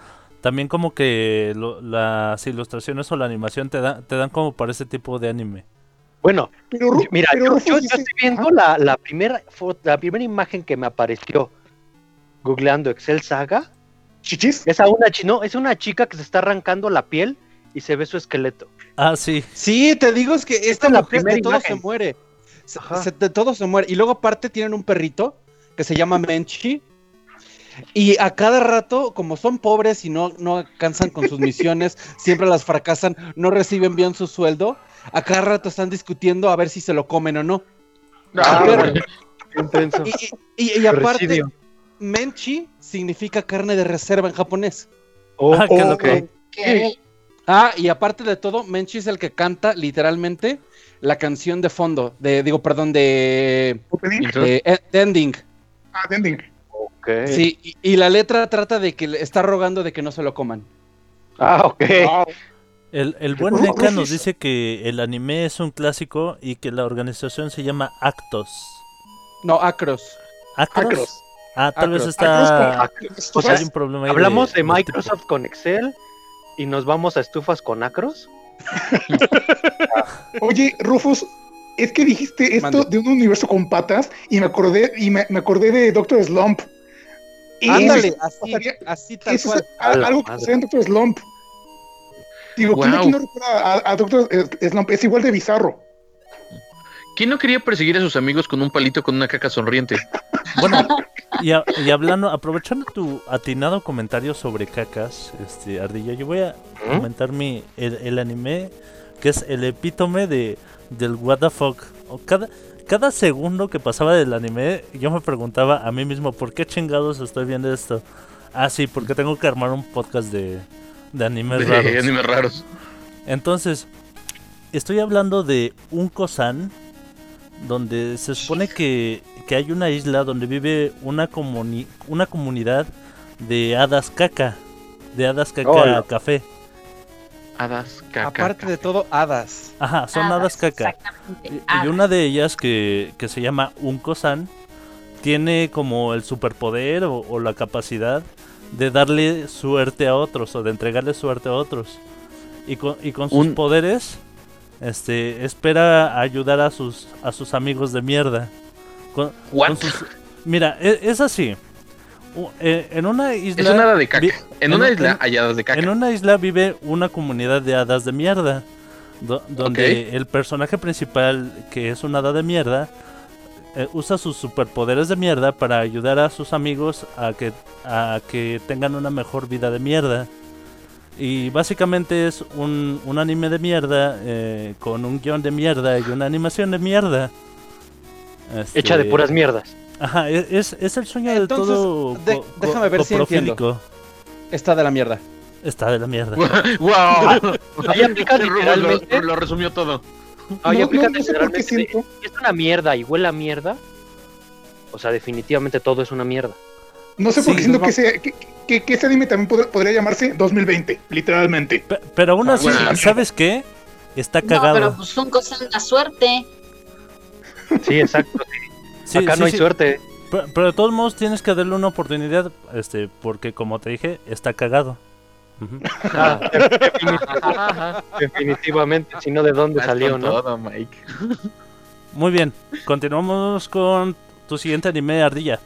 también como que lo- las ilustraciones o la animación te, da- te dan como para ese tipo de anime. Bueno, Pero, mira, pero yo, estoy viendo la, la primera la primera imagen que me apareció googleando Excel Saga. ¿Chichis? Es a una no, es una chica que se está arrancando la piel y se ve su esqueleto. Ah, sí. Sí, te digo es que esta es la mujer primera de todo imagen. se muere. Se- Ajá. se- de todo se muere. Y luego aparte tienen un perrito que se llama Menchi. Y a cada rato, como son pobres y no, no alcanzan con sus misiones, siempre las fracasan, no reciben bien su sueldo, a cada rato están discutiendo a ver si se lo comen o no. Ah, intenso. Y, y- y aparte. Menchi significa carne de reserva en japonés. Oh, Ah, oh, loco. ok. Ah, y aparte de todo, Menchi es el que canta literalmente la canción de fondo, de, digo, perdón, de, Opening. de, de ending. Ah, de ending. ok. Sí, y, y la letra trata de que le está rogando de que no se lo coman. Ah, ok. Wow. El, el buen Neka nos dice que el anime es un clásico y que la organización se llama Actos. No, Acros. ¿Acros? Acros. Ah, tal vez está... Acros. pues, hay un problema ahí Hablamos de. Microsoft con Excel y nos vamos a estufas con Acros. Oye, Rufus, es que dijiste esto Mande. de un universo con patas y me acordé y me, me acordé de Doctor Slump. Y Ándale, eso así, así tal eso cual. es a- A la algo que pasaría en Doctor Slump. Digo, ¿quién, no recuerda a, a Doctor Slump? Es igual de bizarro. ¿Quién no quería perseguir a sus amigos con un palito con una caca sonriente? Bueno, y, a- y hablando, aprovechando tu atinado comentario sobre cacas, este Ardilla, yo voy a ¿Mm? comentar mi el, el anime que es el epítome de del what the fuck. O cada cada segundo que pasaba del anime, yo me preguntaba a mí mismo, ¿por qué chingados estoy viendo esto? Ah, sí, porque tengo que armar un podcast de, de animes De raros. animes raros. Entonces, estoy hablando de un Kosan, donde se supone que, que hay una isla donde vive una, comuni- una comunidad de hadas caca, de hadas caca café. Hadas caca. Aparte de todo, hadas. Ajá, son hadas, caca. Exactamente. Y, una de ellas, que, que se llama Unko-san, tiene como el superpoder o, o la capacidad de darle suerte a otros o de entregarle suerte a otros. Y con, y con sus Un- poderes, este, espera ayudar a sus, a sus amigos de mierda. Con- What? con sus- mira, e- es, así. Eh, en una isla... Es una hada de caca. vi- En en una un- isla hay hadas de caca. en una isla vive una comunidad de hadas de mierda. do- donde el personaje principal, que es una hada de mierda, eh, usa sus superpoderes de mierda para ayudar a sus amigos a que, a que tengan una mejor vida de mierda. Y básicamente es un, un anime de mierda eh, con un guion de mierda y una animación de mierda. Hecha de Este, puras mierdas. Ajá, e- es, es el sueño de Entonces, todo. de- co- co- déjame ver si entiendo. Está de la mierda. Está de la mierda. ¡Wow! Ahí aplica Lo, literalmente. lo resumió todo. Ahí no, aplica no, no sé por qué literalmente. de, siento. "Si es una mierda y huele a mierda. O sea, definitivamente todo es una mierda. No sé por Sí, qué siento no. que, ese, que, que- que ese anime también pod- podría llamarse 2020, literalmente. Pe- Pero aún así, bueno. ¿sabes qué? Está No, cagado. pero pues un cosa la suerte. Sí, exacto. Sí, Acá sí, no hay sí. suerte. Pero, pero de todos modos tienes que darle una oportunidad, este, porque como te dije, está cagado. Ujú. Ah, definitivamente, definitivamente. Si no, ¿de dónde salió, no? todo, Mike. Muy bien, continuamos con tu siguiente anime, Ardilla.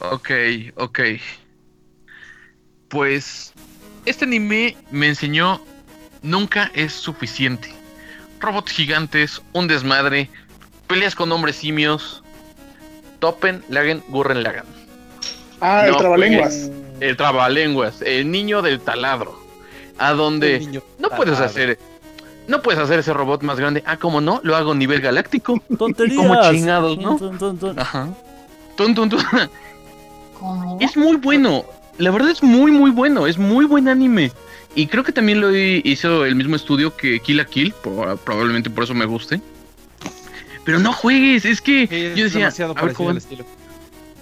Ok, ok. Pues este anime me enseñó nunca es suficiente. Robots gigantes, un desmadre, peleas con hombres simios. Topen, Lagen, Gurren Lagan. Ah, el trabalenguas. El trabalenguas, el niño del taladro. A donde no puedes hacer no puedes hacer ese robot más grande. Ah, como no, lo hago a nivel galáctico. Tonterías. Como chingados, ¿no? Tun, tun, tun. Ajá. Tun, tun, tun. ¿Cómo? Es muy bueno. La verdad es muy, muy bueno. Es muy buen anime. Y creo que también lo hi- hizo el mismo estudio que Kill la Kill. por- probablemente por eso me guste. Pero no juegues. Es que Sí, yo decía. demasiado a ver, parecido ¿cómo? al estilo.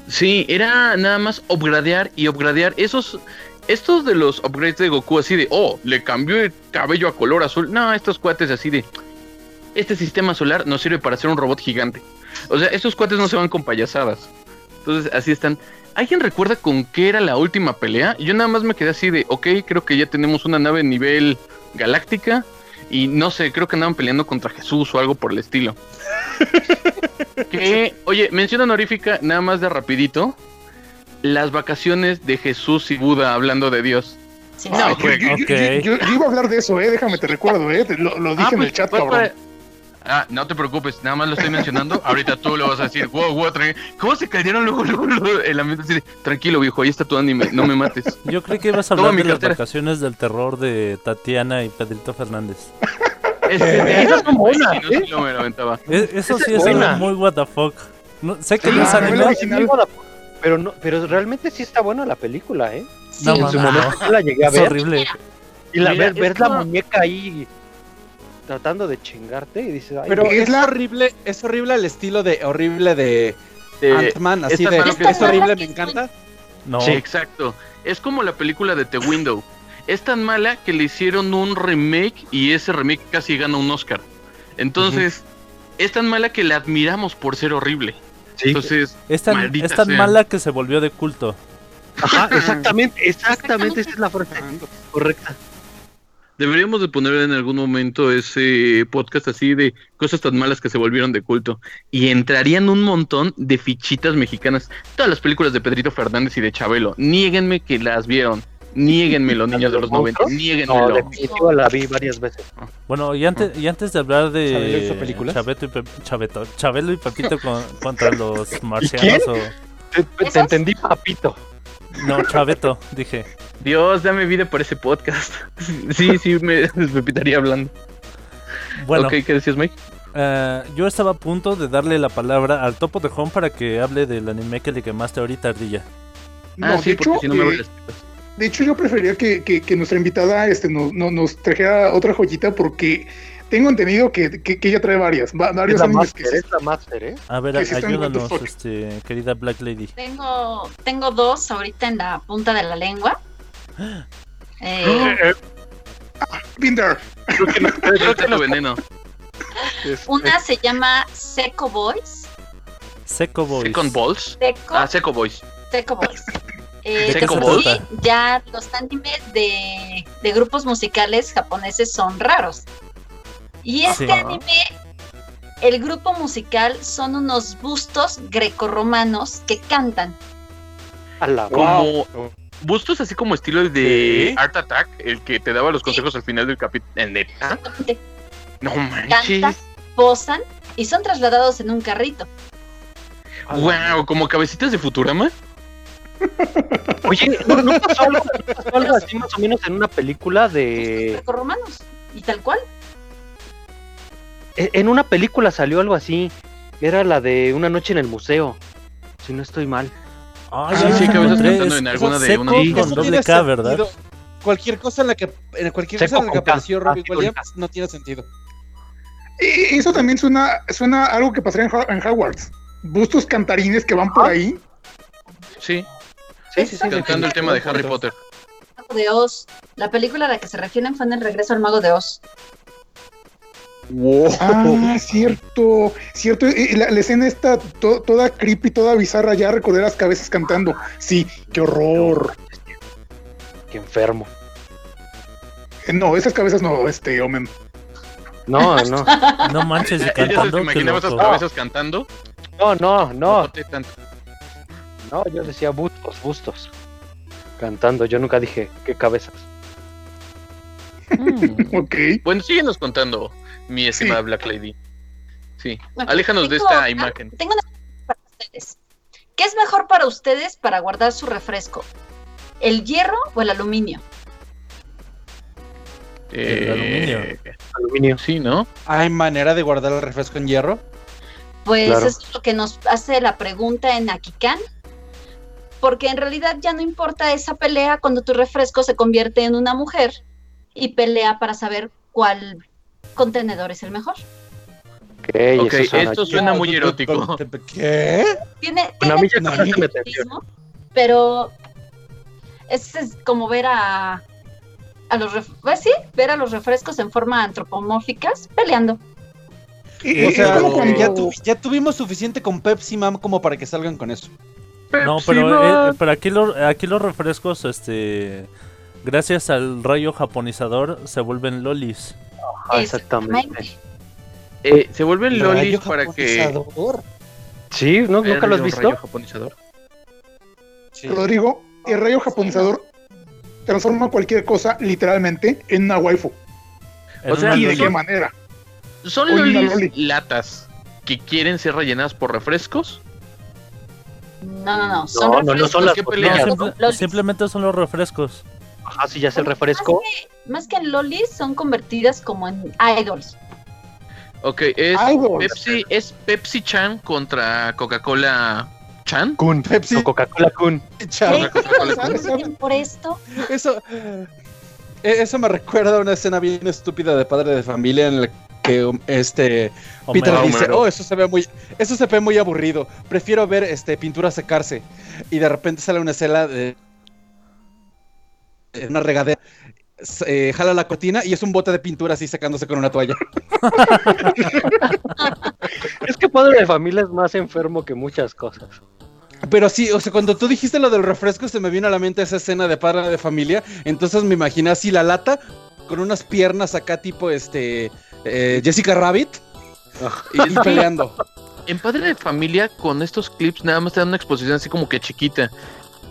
Sí, era nada más upgradear y upgradear. Esos. Estos de los upgrades de Goku, así de. Oh, le cambió el cabello a color azul. No, estos cuates así de. Este sistema solar nos sirve para hacer un robot gigante. O sea, estos cuates no se van con payasadas. Entonces, así están. ¿Alguien recuerda con qué era la última pelea? Yo nada más me quedé así de, ok, creo que ya tenemos una nave nivel galáctica. Y no sé, creo que andaban peleando contra Jesús o algo por el estilo. que, oye, mención honorífica, nada más de rapidito. Las vacaciones de Jesús y Buda hablando de Dios. Sí, No, sí. Yo, yo- yo- ok. yo- yo iba a hablar de eso, eh. Déjame te recuerdo, eh. te- Lo, lo dije Ah, en pues, el chat, cabrón. Ah, no te preocupes, nada más lo estoy mencionando. Ahorita tú le vas a decir, wow, wow, tranqui-". ¿Cómo se cayeron luego, luego, luego el ambiente así de, tranquilo viejo, ahí está tu anime, no me mates. Yo creí que ibas a hablar de las vacaciones del terror de Tatiana y Pedrito Fernández. Este, Esas son buenas, si no, sí lo me lo eso sí es es muy what the fuck. No, sé que Sí, no es anime. original. Pero no, pero realmente sí está buena la película, ¿eh? Sí, No, en su no, momento no. la llegué a Es ver. horrible. Y la, Mira, ver, ver es la como- muñeca ahí tratando de chingarte y dices, ay, Pero Es la- horrible, es horrible el estilo de horrible de, de Ant-Man, así de es horrible, me encanta. No. Sí, exacto. Es como la película de The Window. Es tan mala que le hicieron un remake y ese remake casi gana un Oscar. Entonces, es tan mala que la admiramos por ser horrible. sí. Entonces, Es tan, es tan mala que se volvió de culto. Ajá, exactamente, exactamente, esa es la frase correcta. Deberíamos de poner en algún momento ese podcast así de cosas tan malas que se volvieron de culto. Y entrarían un montón de fichitas mexicanas. Todas las películas de Pedrito Fernández y de Chabelo. Niéguenme que las vieron. Niéguenmelo, niños de los 90. ¿Monstruos? No, definitivo la vi varias veces. Bueno, y antes, y antes de hablar ¿Chabelo hizo de películas? Chabeto y Pe- Chabeto, Chabelo y Pepito con- contra los quién? marcianos o... Te, entendí, papito. No, Chabeto, dije. Dios, dame vida por ese podcast. Sí, sí, me pepitaría hablando. Bueno, ok, ¿qué decías, Mike? eh, yo estaba a punto de darle la palabra al topo de home para que hable del anime que le quemaste ahorita, Ardilla. No, ah, de sí, porque hecho, si no me voy eh, tripas. De hecho, yo preferiría que, que- que nuestra invitada este, no- no- nos trajera otra joyita porque tengo entendido que, que- que ella trae varias, Es varios la animes que Master, sí- es la Master, ¿eh? A ver, Que ayúdanos, este, querida Black Lady. Tengo, tengo dos ahorita en la punta de la lengua. Eh, there. Creo que no- creo que no- veneno. es- una se llama Seco Boys. Seco Boys. Second Balls. Seco, Ah, Seco Boys. Seco Boys. Eh, ya los animes de, de grupos musicales japoneses son raros. Y este Sí. anime, el grupo musical son unos bustos grecorromanos que cantan. A la Como bustos así como estilo de Sí. Art Attack, el que te daba los consejos al final del capítulo. Exactamente. No manches. Cantan, posan y son trasladados en un carrito. Wow, como cabecitas de Futurama. Oye, ¿no, no pasó algo, no pasó algo así más o menos en una película de... Grecorromanos. Y tal cual. E- En una película salió algo así. Era la de Una noche en el museo. Si no estoy mal. Ah, Ah, ya sí, los cabezas encontré, cantando en alguna de seco una- con Sí, doble K, ¿verdad? Cualquier cosa en la que, en cualquier cosa en la que apareció Robbie Ah, sí, Williams no tiene sentido. Y eso también suena, suena a algo que pasaría en, Ho- en Hogwarts. Bustos cantarines que van por ahí. Sí, Sí, sí, sí. cantando el tema de Harry Potter. Mago de Oz. La película a la que se refieren fue en el regreso al Mago de Oz. Wow. Ah, cierto, cierto. La, la escena está to- toda creepy, toda bizarra. Ya recordé las cabezas cantando. Sí, qué horror. Qué enfermo. Eh, No, esas cabezas no, este, Omen. No, no. No manches, y ¿Ya se cantando, qué imaginaba esas cabezas cantando? No, no, no. te. No, yo decía bustos, bustos. Cantando, yo nunca dije qué cabezas. Mm. Ok. Bueno, síguenos contando, mi estimada Black Lady. Sí, Bueno, aléjanos de esta imagen. Tengo una pregunta para ustedes. ¿Qué es mejor para ustedes para guardar su refresco? ¿El hierro o el aluminio? El aluminio. Aluminio. Sí, ¿no? ¿Hay manera de guardar el refresco en hierro? Pues Claro. eso es lo que nos hace la pregunta en Akikan. Porque en realidad ya no importa esa pelea cuando tu refresco se convierte en una mujer y pelea para saber cuál contenedor es el mejor. Ok, Ok, eso suena esto suena muy erótico. ¿Qué? Tiene, tiene erotismo, pero es, es como ver a a los ref- pues sí, ver a los refrescos en forma antropomórficas peleando. O sea, es como cuando- ya, tu- ya tuvimos suficiente con Pepsi Man como para que salgan con eso. No, pero, Man. eh, pero aquí, lo- aquí los refrescos, este, gracias al rayo japonizador, se vuelven lolis. Exactamente. Eh, se vuelven lolis para que. japonizador. Sí, ¿no? ¿Nunca lo has ¿Era un visto? rayo japonizador? Sí. Rodrigo, el rayo japonizador transforma cualquier cosa literalmente en una waifu. O sea, ¿Y de qué manera? Son lolis loli. latas que quieren ser rellenadas por refrescos. No, no, no. Son No, no, no son refrescos simple- Lolis. simplemente son los refrescos. Ajá, si ya es el refresco. Más que, más que en lolis, son convertidas como en idols. Ok, es Idols. Pepsi, es Pepsi Chan contra Coca-Cola Chan. Kun. Pepsi. O Coca-Cola Kun. Chao. ¿Qué? Coca-Cola ¿No Kun. entienden por esto? Eso, eh, eso me recuerda a una escena bien estúpida de padre de familia en la que um, este Peter Homero. dice, Homero. oh, eso se ve muy, eso se ve muy aburrido. Prefiero ver este pintura secarse. Y de repente sale una escena de de una regadera. eh, jala la cortina y es un bote de pintura así secándose con una toalla. Es que padre de familia es más enfermo que muchas cosas. Pero sí, o sea, cuando tú dijiste lo del refresco, se me vino a la mente esa escena de padre de familia. Entonces me imaginé así la lata con unas piernas acá tipo este eh, Jessica Rabbit y, y peleando. En Padre de Familia, con estos clips, nada más te dan una exposición así como que chiquita.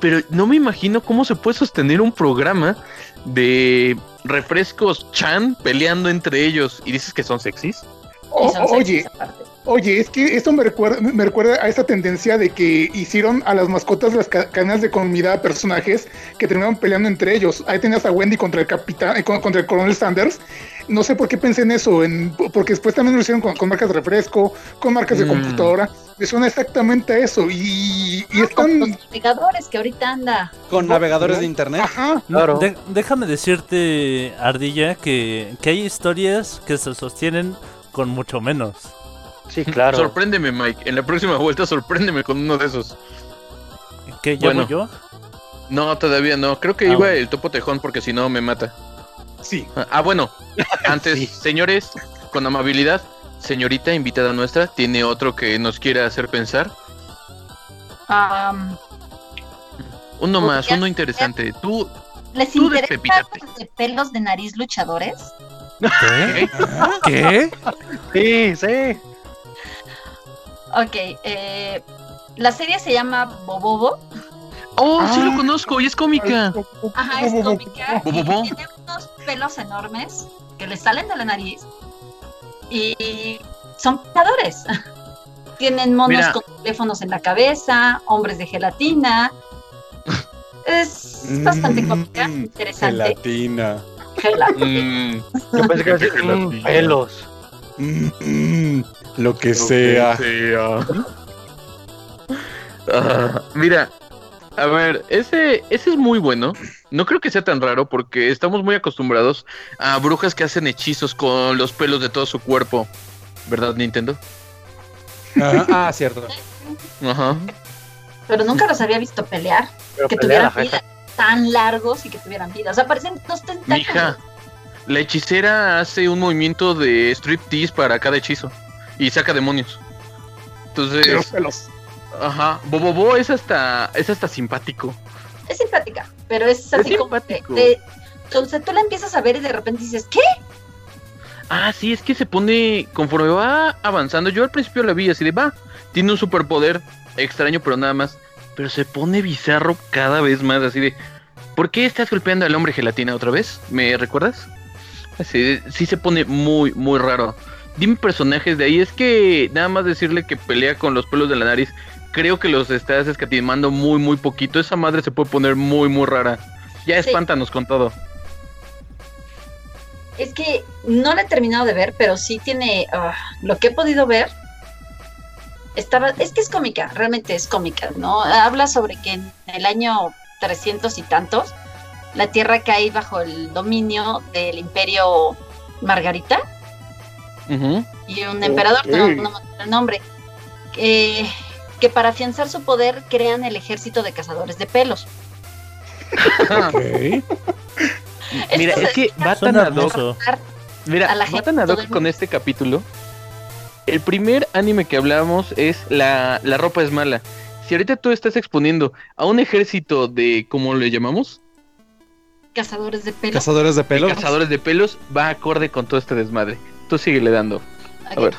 Pero no me imagino cómo se puede sostener un programa de refrescos Chan peleando entre ellos. ¿Y dices que son sexys? O- oye, aparte. Oye, es que esto me recuerda, me recuerda a esta tendencia de que hicieron a las mascotas las ca- cadenas de comida a personajes que terminaron peleando entre ellos. Ahí tenías a Wendy contra el capitán, eh, con- contra el coronel Sanders. No sé por qué pensé en eso, en, porque después también lo hicieron con, con marcas de refresco, con marcas de Mm. computadora. Me suena exactamente a eso. Y, y Ah, con están. los navegadores que ahorita anda. Con navegadores de internet. Ajá. Claro. de- déjame decirte, Ardilla, que, que hay historias que se sostienen con mucho menos. Sí, claro. Sorpréndeme, Mike. En la próxima vuelta, sorpréndeme con uno de esos. ¿Qué ya Bueno. voy yo? No, todavía no. Creo que Ah, iba bueno. el topo tejón porque si no me mata. Sí. Ah, bueno. Antes, Sí. señores, con amabilidad, señorita invitada nuestra, ¿tiene otro que nos quiera hacer pensar? Am, Uno más, uno interesante. Tú, ¿Les Tú interesa despepítate. los de pelos de nariz luchadores? ¿Qué? ¿Qué? Sí, sí. Ok, eh, la serie se llama Bobobo. Oh, sí Ah. lo conozco y es cómica. Ajá, es cómica. y Bobobo. Tiene unos pelos enormes que le salen de la nariz. Y son peleadores. Tienen monos Mira. con teléfonos en la cabeza, hombres de gelatina. Es bastante cómica, Mm, interesante. Gelatina. Gelatina. Mm, Yo pensé que. "Mm, pelos. Mm, mm, lo que lo sea. que sea. Ah, mira, a ver, ese, ese es muy bueno. No creo que sea tan raro porque estamos muy acostumbrados a brujas que hacen hechizos con los pelos de todo su cuerpo. ¿Verdad, Nintendo? Ajá, Ah, cierto. Ajá. Pero nunca los había visto pelear. Pero que pelea tuvieran vida tan largos y que tuvieran vida. O sea, parecen dos tentáculos. Mija, la hechicera hace un movimiento de striptease para cada hechizo y saca demonios. Los Entonces, pelos. ajá, Bobobo es hasta, es hasta simpático. Es simpática, pero es así como de, de- Entonces tú la empiezas a ver y de repente dices, ¿qué? Ah, sí, es que se pone, conforme va avanzando, yo al principio la vi así de, va, tiene un superpoder extraño, pero nada más, pero se pone bizarro cada vez más, así de, ¿por qué estás golpeando al hombre gelatina otra vez? ¿Me recuerdas? Así, sí se pone muy, muy raro. Dime personajes de ahí, es que nada más decirle que pelea con los pelos de la nariz, creo que los estás escatimando muy, muy poquito, esa madre se puede poner muy, muy rara. Ya Sí. espántanos con todo. Es que no la he terminado de ver, pero sí tiene ah, lo que he podido ver. Estaba, es que es cómica, realmente es cómica, ¿no? Habla sobre que en el año 300 y tantos la Tierra cae bajo el dominio del Imperio Margarita Ujú. y un emperador, no, Ok. no me acuerdo el nombre, que, que para afianzar su poder crean el ejército de cazadores de pelos. Ok. Mira, es que va tan ad hoc. Mira, a la va tan ad hoc con este capítulo. El primer anime que hablamos es la, la ropa es mala. Si ahorita tú estás exponiendo a un ejército de, ¿cómo le llamamos? Cazadores de pelos. Cazadores de De pelos. cazadores de pelos, va acorde con todo este desmadre. Tú síguele dando. A Ok. ver.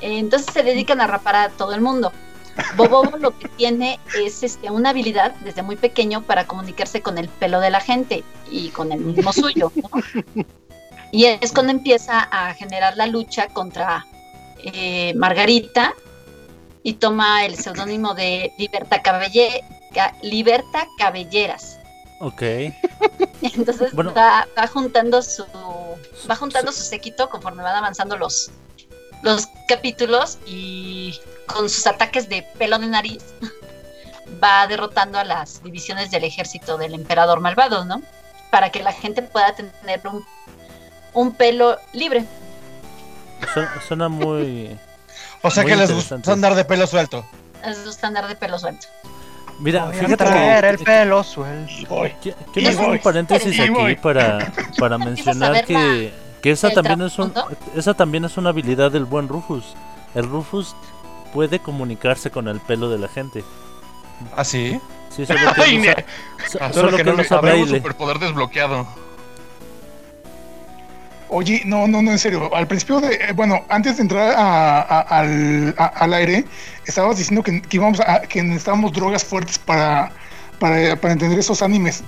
Eh, Entonces se dedican a rapar a todo el mundo. Bobobo lo que tiene es este, una habilidad desde muy pequeño para comunicarse con el pelo de la gente y con el mismo suyo. ¿no? Y es cuando empieza a generar la lucha contra eh, Margarita y toma el seudónimo de Liberta, Cabelle, Liberta Cabelleras. Ok. Entonces Bueno. va, va juntando su va juntando su séquito conforme van avanzando los los capítulos y con sus ataques de pelo de nariz va derrotando a las divisiones del ejército del emperador malvado, ¿no? Para que la gente pueda tener un, un pelo libre. Su- Suena muy... O sea Muy que les gusta andar de pelo suelto. Es su estándar de pelo suelto. Mira, Voy a fíjate Traer que... el pelo suelto. Quiero hacer un paréntesis aquí para, para mencionar que, que esa también es un, esa también es una habilidad del buen Rufus. El Rufus puede comunicarse con el pelo de la gente. ¿Ah, sí? Sí, solo que Ay, no Ah, solo que no un braille. superpoder desbloqueado. Oye, no, no, no, en serio. Al principio de, eh, bueno, antes de entrar a- al, al aire, estabas diciendo que, que íbamos que necesitábamos drogas fuertes para, para, para entender esos animes.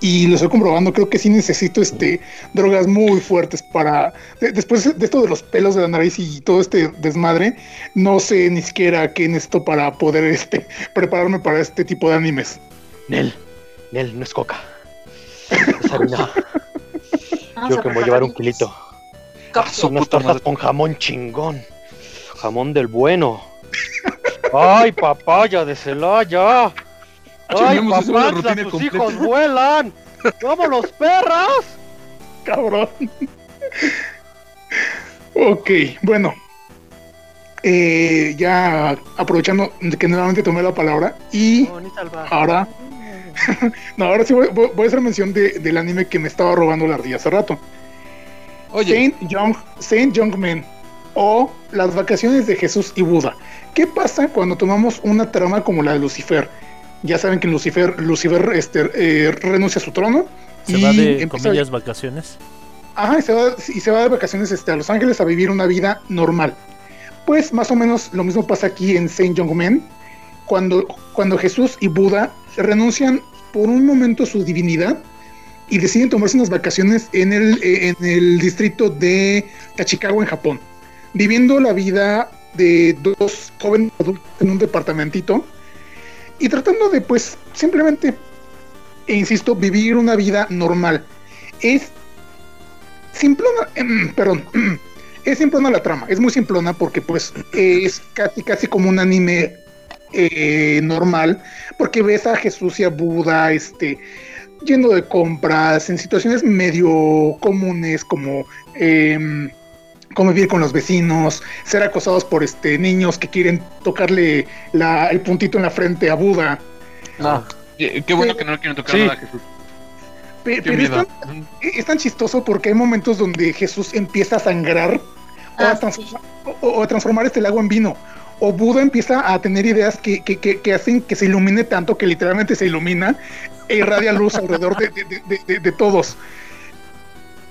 y lo estoy comprobando, creo que sí necesito este drogas muy fuertes para de- después de esto de los pelos de la nariz y todo este desmadre, no sé ni siquiera qué necesito para poder este prepararme para este tipo de animes. Nel, Nel, no es coca. Es harina. Vamos Yo a que me voy a llevar un kilito. Su Unas puta tortas madre. con jamón chingón. Jamón del bueno. ¡Ay, papaya de Celaya! ¡Ay, rutina tus completa. hijos vuelan! ¡Vámonos, perras! Cabrón. ok, bueno. Eh, ya aprovechando que nuevamente tomé la palabra y ahora no, ahora sí voy, a hacer mención de- del anime que me estaba robando la ardilla hace rato. Oye, Saint Young, Saint Young Men o Las vacaciones de Jesús y Buda. ¿Qué pasa cuando tomamos una trama como la de Lucifer? Ya saben que Lucifer, Lucifer este, eh, renuncia a su trono Se y va de comillas vacaciones. Ajá, y se va, y se va de vacaciones este, a Los Ángeles a vivir una vida normal. Pues más o menos lo mismo pasa aquí en Saint Young Men, cuando, cuando Jesús y Buda renuncian por un momento a su divinidad y deciden tomarse unas vacaciones en el, eh, en el distrito de Tachikawa, en Japón, viviendo la vida de dos jóvenes adultos en un departamentito y tratando de, pues, simplemente, e insisto, vivir una vida normal. Es simplona, perdón, es simplona la trama, es muy simplona porque pues es casi casi como un anime eh, normal, porque ves a Jesús y a Buda, este, yendo de compras en situaciones medio comunes como em, convivir con los vecinos, ser acosados por este niños que quieren tocarle la- el puntito en la frente a Buda. No. Eh, Qué bueno que no le quieren tocar Sí. nada a Jesús. Pe- pero es tan, es tan chistoso porque hay momentos donde Jesús empieza a sangrar o, Ah, a transformar, o- o a transformar este lago en vino. O Buda empieza a tener ideas que, que- que- que hacen que se ilumine tanto que literalmente se ilumina e irradia luz alrededor de, de- de- de- de todos.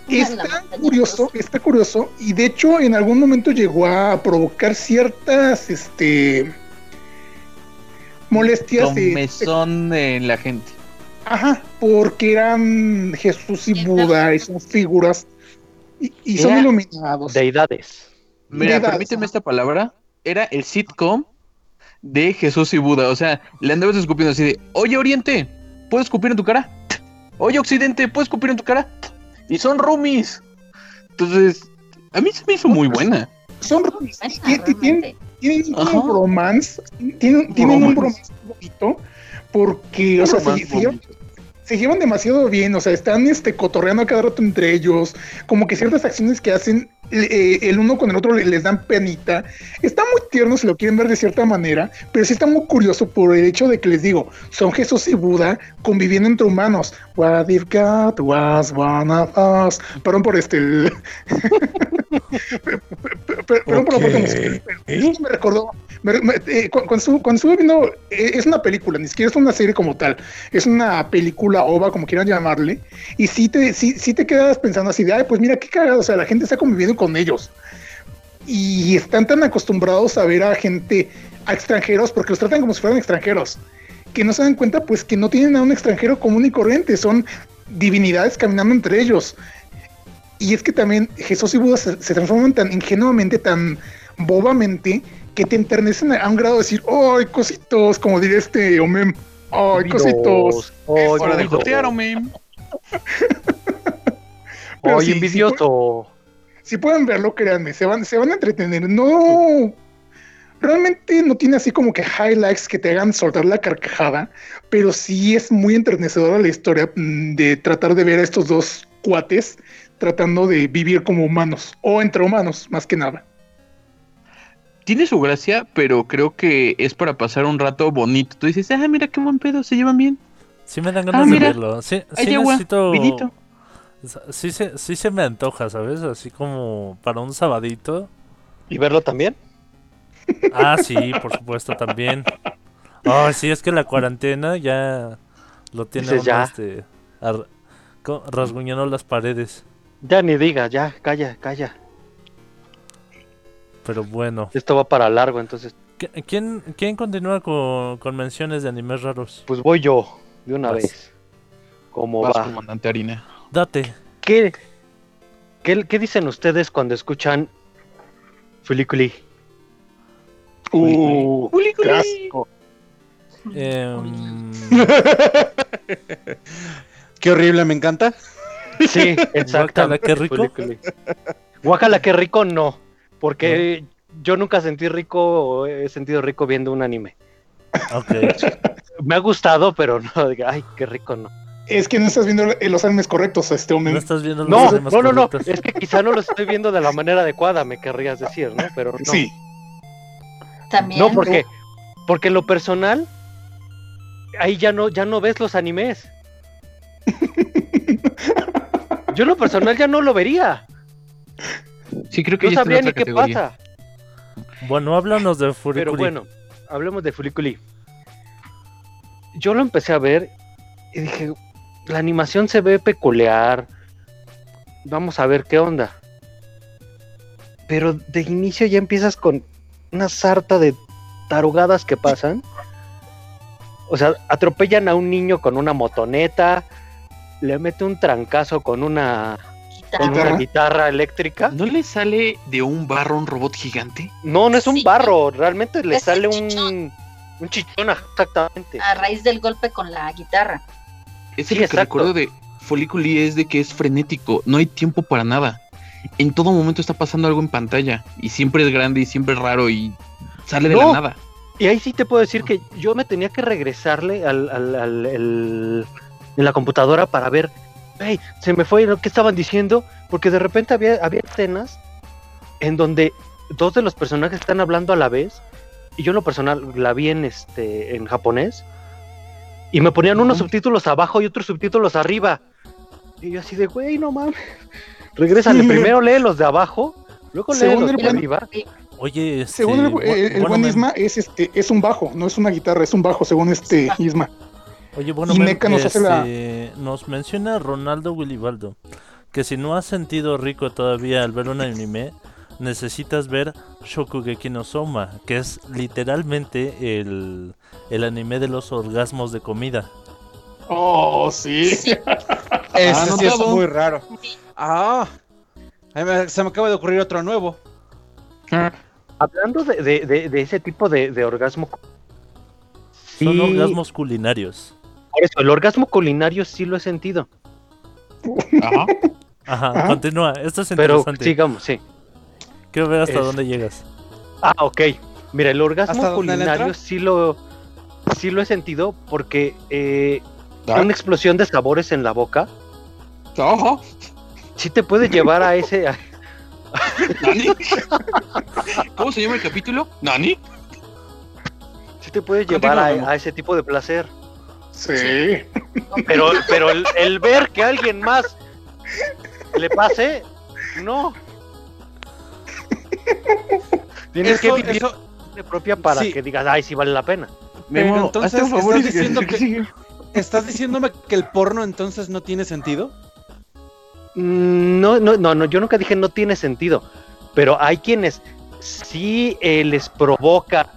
Está curioso, está curioso, y de hecho en algún momento llegó a provocar ciertas este molestias de- de, Comezón en la gente. Ajá, porque eran Jesús y Buda y son figuras y, y son iluminados. Deidades. Mira, Mira, permíteme esta palabra. Era el sitcom de Jesús y Buda. O sea, le andabas escupiendo así de, oye Oriente, ¿puedo escupir en tu cara? Oye Occidente, ¿puedo escupir en tu cara? Y son roomies. Entonces, a mí se me hizo muy buena. Son roomies, tienen, tienen, un romance, tienen, tienen un Romance. bonito, porque, o sea, se, Romance se llevan, bonito. se llevan demasiado bien, o sea, están este, cotorreando a cada rato entre ellos, como que ciertas acciones que hacen eh, el uno con el otro le- les dan penita. Está muy tierno si lo quieren ver de cierta manera, pero sí está muy curioso por el hecho de que les digo, son Jesús y Buda conviviendo entre humanos. What if God was one of us? Perdón por este. el- Perdón por la parte musical, eso me recordó. Eh, estuve, cuando estuve viendo, eh, es una película, ni siquiera es una serie como tal, es una película ova, como quieran llamarle, y sí te, sí, sí te quedas pensando así de, ay, pues mira qué cagado, o sea, la gente está conviviendo con ellos. Y están tan acostumbrados a ver a gente, a extranjeros, porque los tratan como si fueran extranjeros, que no se dan cuenta, pues que no tienen a un extranjero común y corriente, son divinidades caminando entre ellos. Y es que también Jesús y Buda se transforman tan ingenuamente, tan bobamente, que te enternecen a un grado de decir, ¡ay, cositos! Como diría este Omem, ¡ay, cositos! Ay, Hora de jotear. Pero Ay, sí, sí envidioso. si pueden verlo, créanme, se van, se van a entretener. No, realmente no tiene así como que highlights que te hagan soltar la carcajada, pero sí es muy enternecedora la historia mm, de tratar de ver a estos dos cuates tratando de vivir como humanos o entre humanos, más que nada. Tiene su gracia, pero creo que es para pasar un rato bonito. Tú dices, ah, mira qué buen pedo, se llevan bien. Sí me dan Ah, ganas de mira, verlo. Sí, sí agua, necesito... vinito. Sí se, sí se me antoja, ¿sabes? Así como para un sabadito. ¿Y verlo también? Ah, sí, por supuesto, también. Ay, sí, es que la cuarentena ya lo tiene Dices, uno, ya. este, rasguñando las paredes. Ya ni diga, ya, calla, calla. Pero bueno. Esto va para largo, entonces, ¿Qui- ¿Quién, quién continúa con, con menciones de animes raros? pues voy yo, de una Vas. vez. cómo Vas, va. comandante Harina. Date. ¿Qué, qué, qué dicen ustedes cuando escuchan Fuliculi? Uh, qué asco. Em, Qué horrible, me encanta. Sí, exacto. Guácala, qué rico. Guácala, qué rico no. Porque yo nunca sentí rico o he sentido rico viendo un anime. ok. Me ha gustado, pero no, diga, ay, qué rico no. Es que no estás viendo los animes correctos, este No hombre. estás viendo los No, temas no, no, no. correctos. Es que quizá no lo estoy viendo de la manera adecuada, me querrías decir, ¿no? Pero no. Sí. También. No, porque, porque en lo personal, ahí ya no, ya no ves los animes. Yo en lo personal ya no lo vería. Sí, creo que No sabría ni qué pasa. Bueno, háblanos de Furikuri. Pero bueno, hablemos de Fuliculi. Yo lo empecé a ver y dije, la animación se ve peculiar. Vamos a ver qué onda. Pero de inicio ya empiezas con una sarta de tarugadas que pasan. O sea, atropellan a un niño con una motoneta, le mete un trancazo con una, Guitarra. una guitarra eléctrica. ¿No le sale de un barro un robot gigante? No, no es un Sí. barro, realmente le Es un sale chichón. un, un chichón, exactamente. A raíz del golpe con la guitarra. Es Sí, lo que exacto. recuerdo de Folliculi es de que es frenético, no hay tiempo para nada. En todo momento está pasando algo en pantalla y siempre es grande y siempre es raro y sale de No. la nada. Y ahí sí te puedo decir que yo me tenía que regresarle al, al- al- el- en la computadora para ver, hey, se me fue lo que estaban diciendo, porque de repente había, había escenas en donde dos de los personajes están hablando a la vez, y yo en lo personal la vi en este en japonés, y me ponían unos subtítulos abajo y otros subtítulos arriba. Y yo así de, güey, no mames. Regrésale, Sí. primero lee los de abajo, luego lee Según los de buen- arriba. Oye, este, Según el, bu- el- el bueno, buen Isma, es este, es un bajo, no es una guitarra, es un bajo, según este Isma. Oye, bueno, Y Meca nos hace la- este, nos menciona Ronaldo Willibaldo que si no has sentido rico todavía al ver un anime, necesitas ver Shokugeki no Soma, que es literalmente el, el anime de los orgasmos de comida. Oh, sí. Sí. Ese sí es muy raro. Ah, se me acaba de ocurrir otro nuevo. Hablando de, de- de- de ese tipo de, de orgasmo. Son sí, orgasmos culinarios. Por eso, el orgasmo culinario sí lo he sentido. Ajá. Ajá, Ajá. continúa. Esto es Pero interesante. sigamos, sí. Quiero ver hasta Es- dónde llegas. Ah, ok. Mira, el orgasmo ¿Hasta dónde le culinario sí lo, sí lo he sentido porque eh, Ah. una explosión de sabores en la boca Ajá. sí te puede llevar a ese. a- ¿Nani? ¿Cómo se llama el capítulo? ¿Nani? sí te puede llevar a, a ese tipo de placer. Sí. Pero, pero el, el ver que a alguien más le pase, no. Tienes que vivir eso- de propia para sí. que digas, ay, sí vale la pena. Pero Memo, entonces, un favor ¿estás diciendo que-. ¿Estás diciéndome que el porno entonces no tiene sentido? Mm, No, no, no, no, yo nunca dije no tiene sentido, pero hay quienes sí eh, les provoca,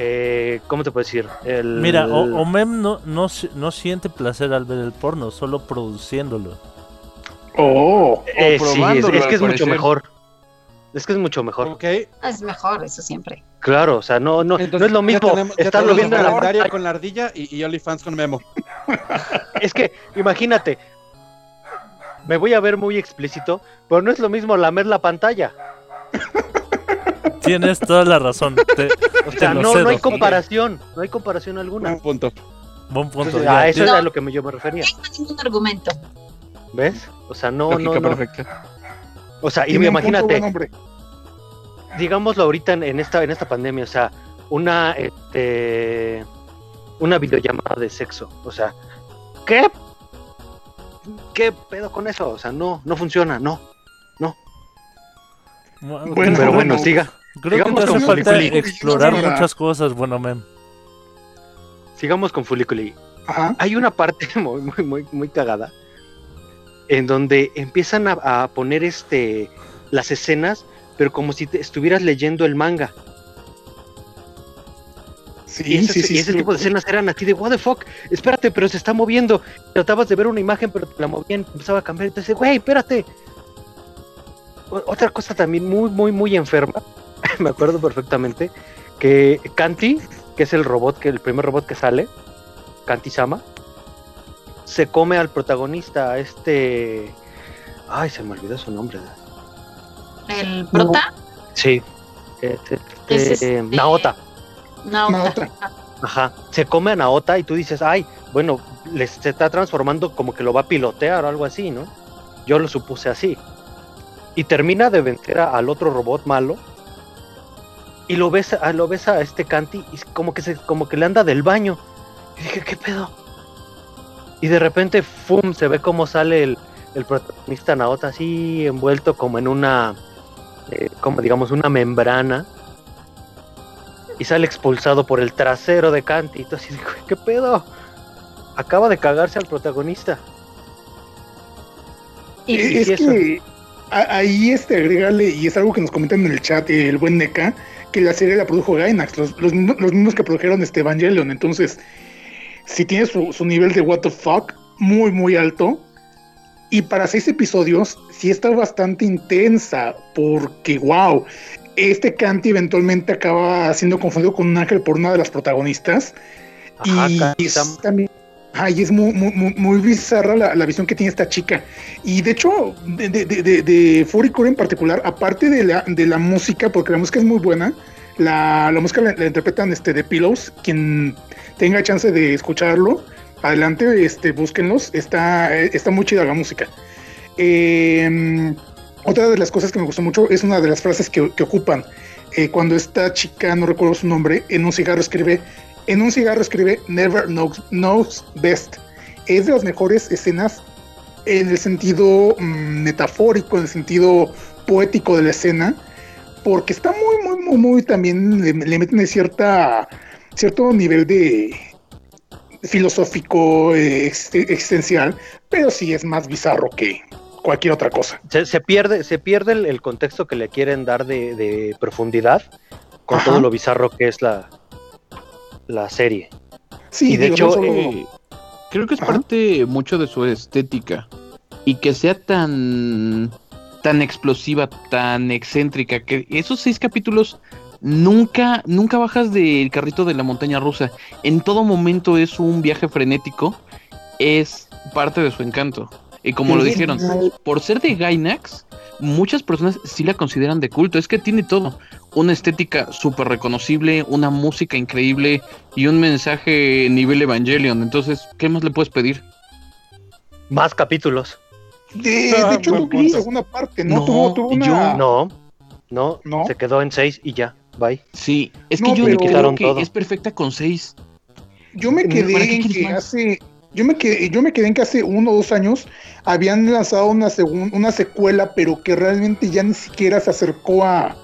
eh, ¿cómo te puedo decir? El- Mira, o- Omem no, no, no siente placer al ver el porno, solo produciéndolo. Oh. eh, sí, es, que es mucho mejor. Es que es mucho mejor. Ok. Es mejor, eso siempre. Claro, o sea, no, no, no es lo mismo tenemos- estarlo viendo en la calendario pantalla. con la ardilla y, y OnlyFans con Memo. Es que, imagínate, me voy a ver muy explícito, pero no es lo mismo lamer la pantalla. Tienes toda la razón. Te, O te sea, lo no, cedo. no hay comparación, no hay comparación alguna. Un punto. Buen punto. Entonces, ya. a eso No. es a lo que me- yo me refería. No ningún argumento. ¿Ves? O sea, no, no, Lógica no. perfecta. O sea, y un imagínate, buen digámoslo ahorita en, en esta en esta pandemia, o sea, una este una videollamada de sexo, o sea, ¿qué? ¿Qué pedo con eso? O sea, no no funciona, no. Bueno, Pero bueno, bueno. siga. Creo que digamos te hace con falta Fuliculi. explorar muchas cosas, bueno, mem. Sigamos con Fuliculi. Ajá. Hay una parte muy muy muy muy cagada en donde empiezan a, a poner este las escenas, pero como si te estuvieras leyendo el manga. Sí, y ese, sí, sí. y ese sí, tipo de escenas eran así de, what the fuck, espérate, pero se está moviendo. Tratabas de ver una imagen, pero te la movían, empezaba a cambiar. Entonces, güey, espérate. O- otra cosa también muy, muy, muy enferma. Me acuerdo perfectamente que Kanti, que es el robot, que el primer robot que sale, Kanti Sama, se come al protagonista, a este. Ay, se me olvidó su nombre. El prota, Sí. Este, Es este, Naota. Naota. Naota. Ajá, se come a Naota y tú dices, ay, bueno, les, se está transformando como que lo va a pilotear o algo así, ¿no? Yo lo supuse así. Y termina de vencer a- al otro robot malo. Y lo ves, a, lo ves a este Kanti y como que, se, como que le anda del baño. Y dije, ¿qué pedo? Y de repente, ¡fum! Se ve cómo sale el, el protagonista Naota así envuelto como en una, eh, como digamos, una membrana y sale expulsado por el trasero de Kanti. Y tú así, de, "Güey, ¿qué pedo? Acaba de cagarse al protagonista. Eh, y es eso. que ahí este agregarle, y es algo que nos comentan en el chat, el buen Neka, que la serie la produjo Gainax, los, los, mismos- los mismos que produjeron este Evangelion. Entonces, si tiene su, su nivel de what the fuck muy, muy alto. Y para seis episodios, sí está bastante intensa, porque wow, este Kanti eventualmente acaba siendo confundido con un ángel por una de las protagonistas. Ajá, y también Ay, es muy, muy, muy, muy bizarra la, la visión que tiene esta chica. Y de hecho, de, de, de, de, Furikuri en particular, aparte de la, de la música, porque la música es muy buena, la, la música la, interpretan este, de Pillows. Quien tenga chance de escucharlo, adelante, este, búsquenlos. Está, está muy chida la música. Eh, otra de las cosas que me gustó mucho es una de las frases que, que ocupan. Eh, cuando esta chica, no recuerdo su nombre, en un cigarro escribe en un cigarro escribe Never knows, knows best. Es de las mejores escenas en el sentido mm, metafórico, en el sentido poético de la escena, porque está muy, muy, muy, muy también le, le meten de cierta cierto nivel de filosófico eh, ex- existencial, pero sí es más bizarro que cualquier otra cosa. Se, se pierde, se pierde el, el contexto que le quieren dar de, de profundidad con Ajá. todo lo bizarro que es la, la serie. Sí, Y de digo, hecho, no solo- Eh, creo que es parte mucho de su estética. Y que sea tan, tan explosiva, tan excéntrica, que esos seis capítulos nunca, nunca bajas del carrito de la montaña rusa. En todo momento es un viaje frenético. Es parte de su encanto. Y como lo dijeron, por ser de Gainax, muchas personas sí la consideran de culto. Es que tiene todo. Una estética súper reconocible, una música increíble y un mensaje nivel Evangelion. Entonces, ¿qué más le puedes pedir? Más capítulos. De, de Ah, hecho, no vi segunda parte, ¿no? No, tuvo, tuvo y una... yo- No, no, ¿No? se quedó en seis y ya, bye. Sí, es No, que yo pero- creo Quitaron que todo. es perfecta con seis. Yo me ¿Para quedé en que hace, yo me quedé, yo me quedé en que hace uno o dos años habían lanzado una segun- una secuela, pero que realmente ya ni siquiera se acercó a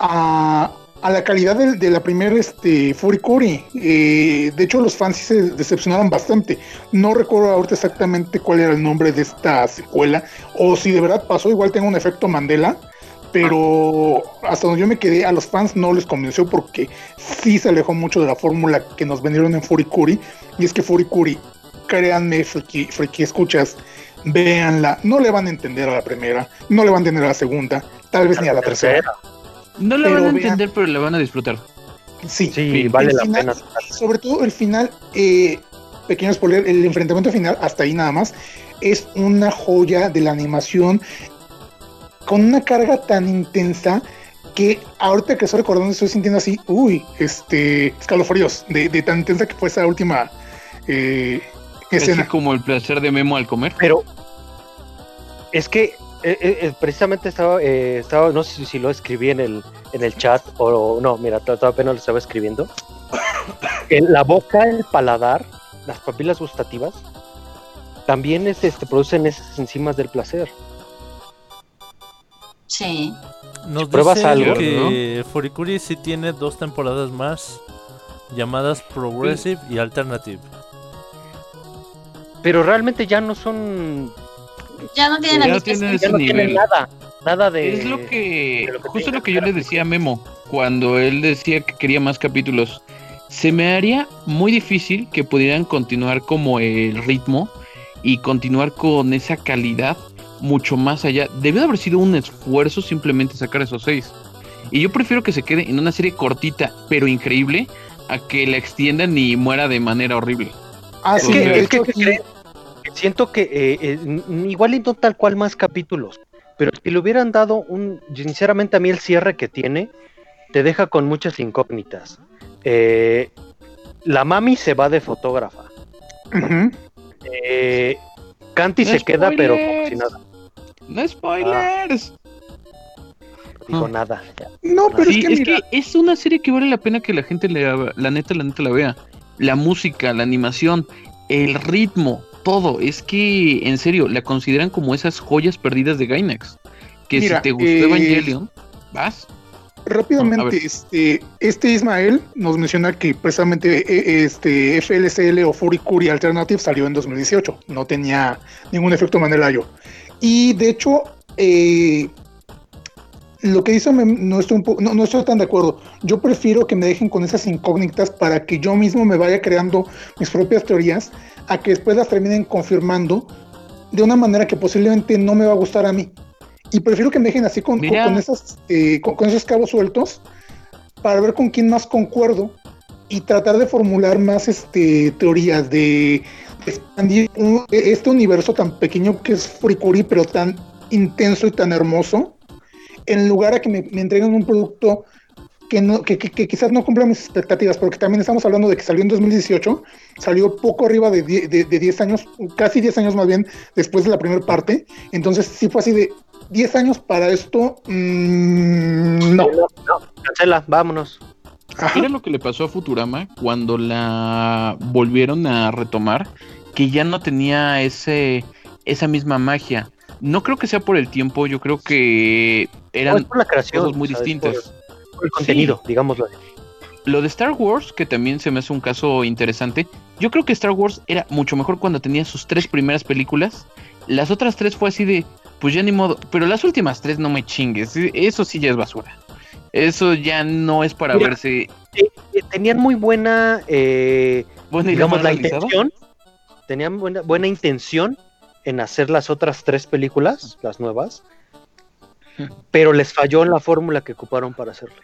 a, a la calidad de, de la primera este Furikuri. Eh, de hecho, los fans sí se decepcionaron bastante. No recuerdo ahorita exactamente cuál era el nombre de esta secuela, o si de verdad pasó, igual tengo un efecto Mandela. Pero hasta donde yo me quedé, a los fans no les convenció porque sí se alejó mucho de la fórmula que nos vendieron en Furikuri. Y es que Furikuri, créanme, friki, friki escuchas, véanla, no le van a entender a la primera, no le van a entender a la segunda, tal vez ni a la tercera. No la Pero van a vean- entender, pero la van a disfrutar. Sí, vale la final- pena. sobre todo el final, eh, pequeño spoiler, el enfrentamiento final, hasta ahí nada más, es una joya de la animación con una carga tan intensa que ahorita que estoy recordando estoy sintiendo así, uy, este, escalofríos, de, de tan intensa que fue esa última eh, Es escena. como el placer de Memo al comer. Pero es que eh, eh, eh, precisamente estaba, eh, estaba, no sé si, lo escribí en el, en el chat o no, mira, apenas lo estaba escribiendo. En la boca, el paladar, las papilas gustativas, también es, este, producen esas enzimas del placer. Sí. Nos pruebas dicen algo, que Furikuri sí tiene dos temporadas más llamadas Progressive y Alternative. Pero realmente ya no son, Ya no tienen Ya no tienen ya no nada, nada de... Es lo que, de lo que justo lo que yo le decía a Memo cuando él decía que quería más capítulos. se me haría muy difícil que pudieran continuar como el ritmo y continuar con esa calidad mucho más allá. Debió de haber sido un esfuerzo simplemente sacar esos seis. Y yo prefiero que se quede en una serie cortita pero increíble a que la extiendan y muera de manera horrible. Ah, Es que, es que siento que eh, eh, igual y no tal cual más capítulos, pero si le hubieran dado un, sinceramente a mí el cierre que tiene, te deja con muchas incógnitas. Eh, la mami se va de fotógrafa. Eh, Canti No se queda, pero como si nada. No spoilers. No digo Ah. nada. No, pero Sí, es que es mira, que es una serie que vale la pena que la gente le, la neta, la neta la vea. La música, la animación, el ritmo, todo. Es que, en serio, la consideran como esas joyas perdidas de Gainax. Que Mira, si te gustó eh, Evangelion, vas. rápidamente, este, este Ismael nos menciona que precisamente eh, este FLCL o Furikuri Alternative salió en 2018, no tenía ningún efecto Mandela-yo. Y de hecho, eh, lo que me- no estoy, un po- no, no estoy tan de acuerdo. Yo prefiero que me dejen con esas incógnitas para que yo mismo me vaya creando mis propias teorías, a que después las terminen confirmando de una manera que posiblemente no me va a gustar a mí. Y prefiero que me dejen así con, con- esas, eh, con, con esos cabos sueltos para ver con quién más concuerdo y tratar de formular más este, teorías de expandir un- este universo tan pequeño que es Furikuri, pero tan intenso y tan hermoso, en lugar a que me, me entreguen un producto que, no, que, que- que quizás no cumpla mis expectativas, porque también estamos hablando de que salió en 2018, salió poco arriba de, die- de, de 10 años, casi 10 años más bien, después de la primera parte, entonces sí fue así de 10 años para esto, mm, no. Cancela, vámonos. Ajá. Mira lo que le pasó a Futurama cuando la volvieron a retomar, que ya no tenía ese esa misma magia. No creo que sea por el tiempo, yo creo que No, eran es por la creación. cosas muy distintas. por- por el contenido, digámoslo. así. Lo de Star Wars, que también se me hace un caso interesante, yo creo que Star Wars era mucho mejor cuando tenía sus tres primeras películas. Las otras tres fue así de, pues ya ni modo, pero las últimas tres no me chingues, e- eso sí ya es basura. Eso ya no es para Mira, verse Eh, eh, tenían muy buena, eh, buena digamos, la intención. Tenían buena, buena intención en hacer las otras tres películas, las nuevas, pero les falló en la fórmula que ocuparon para hacerlas.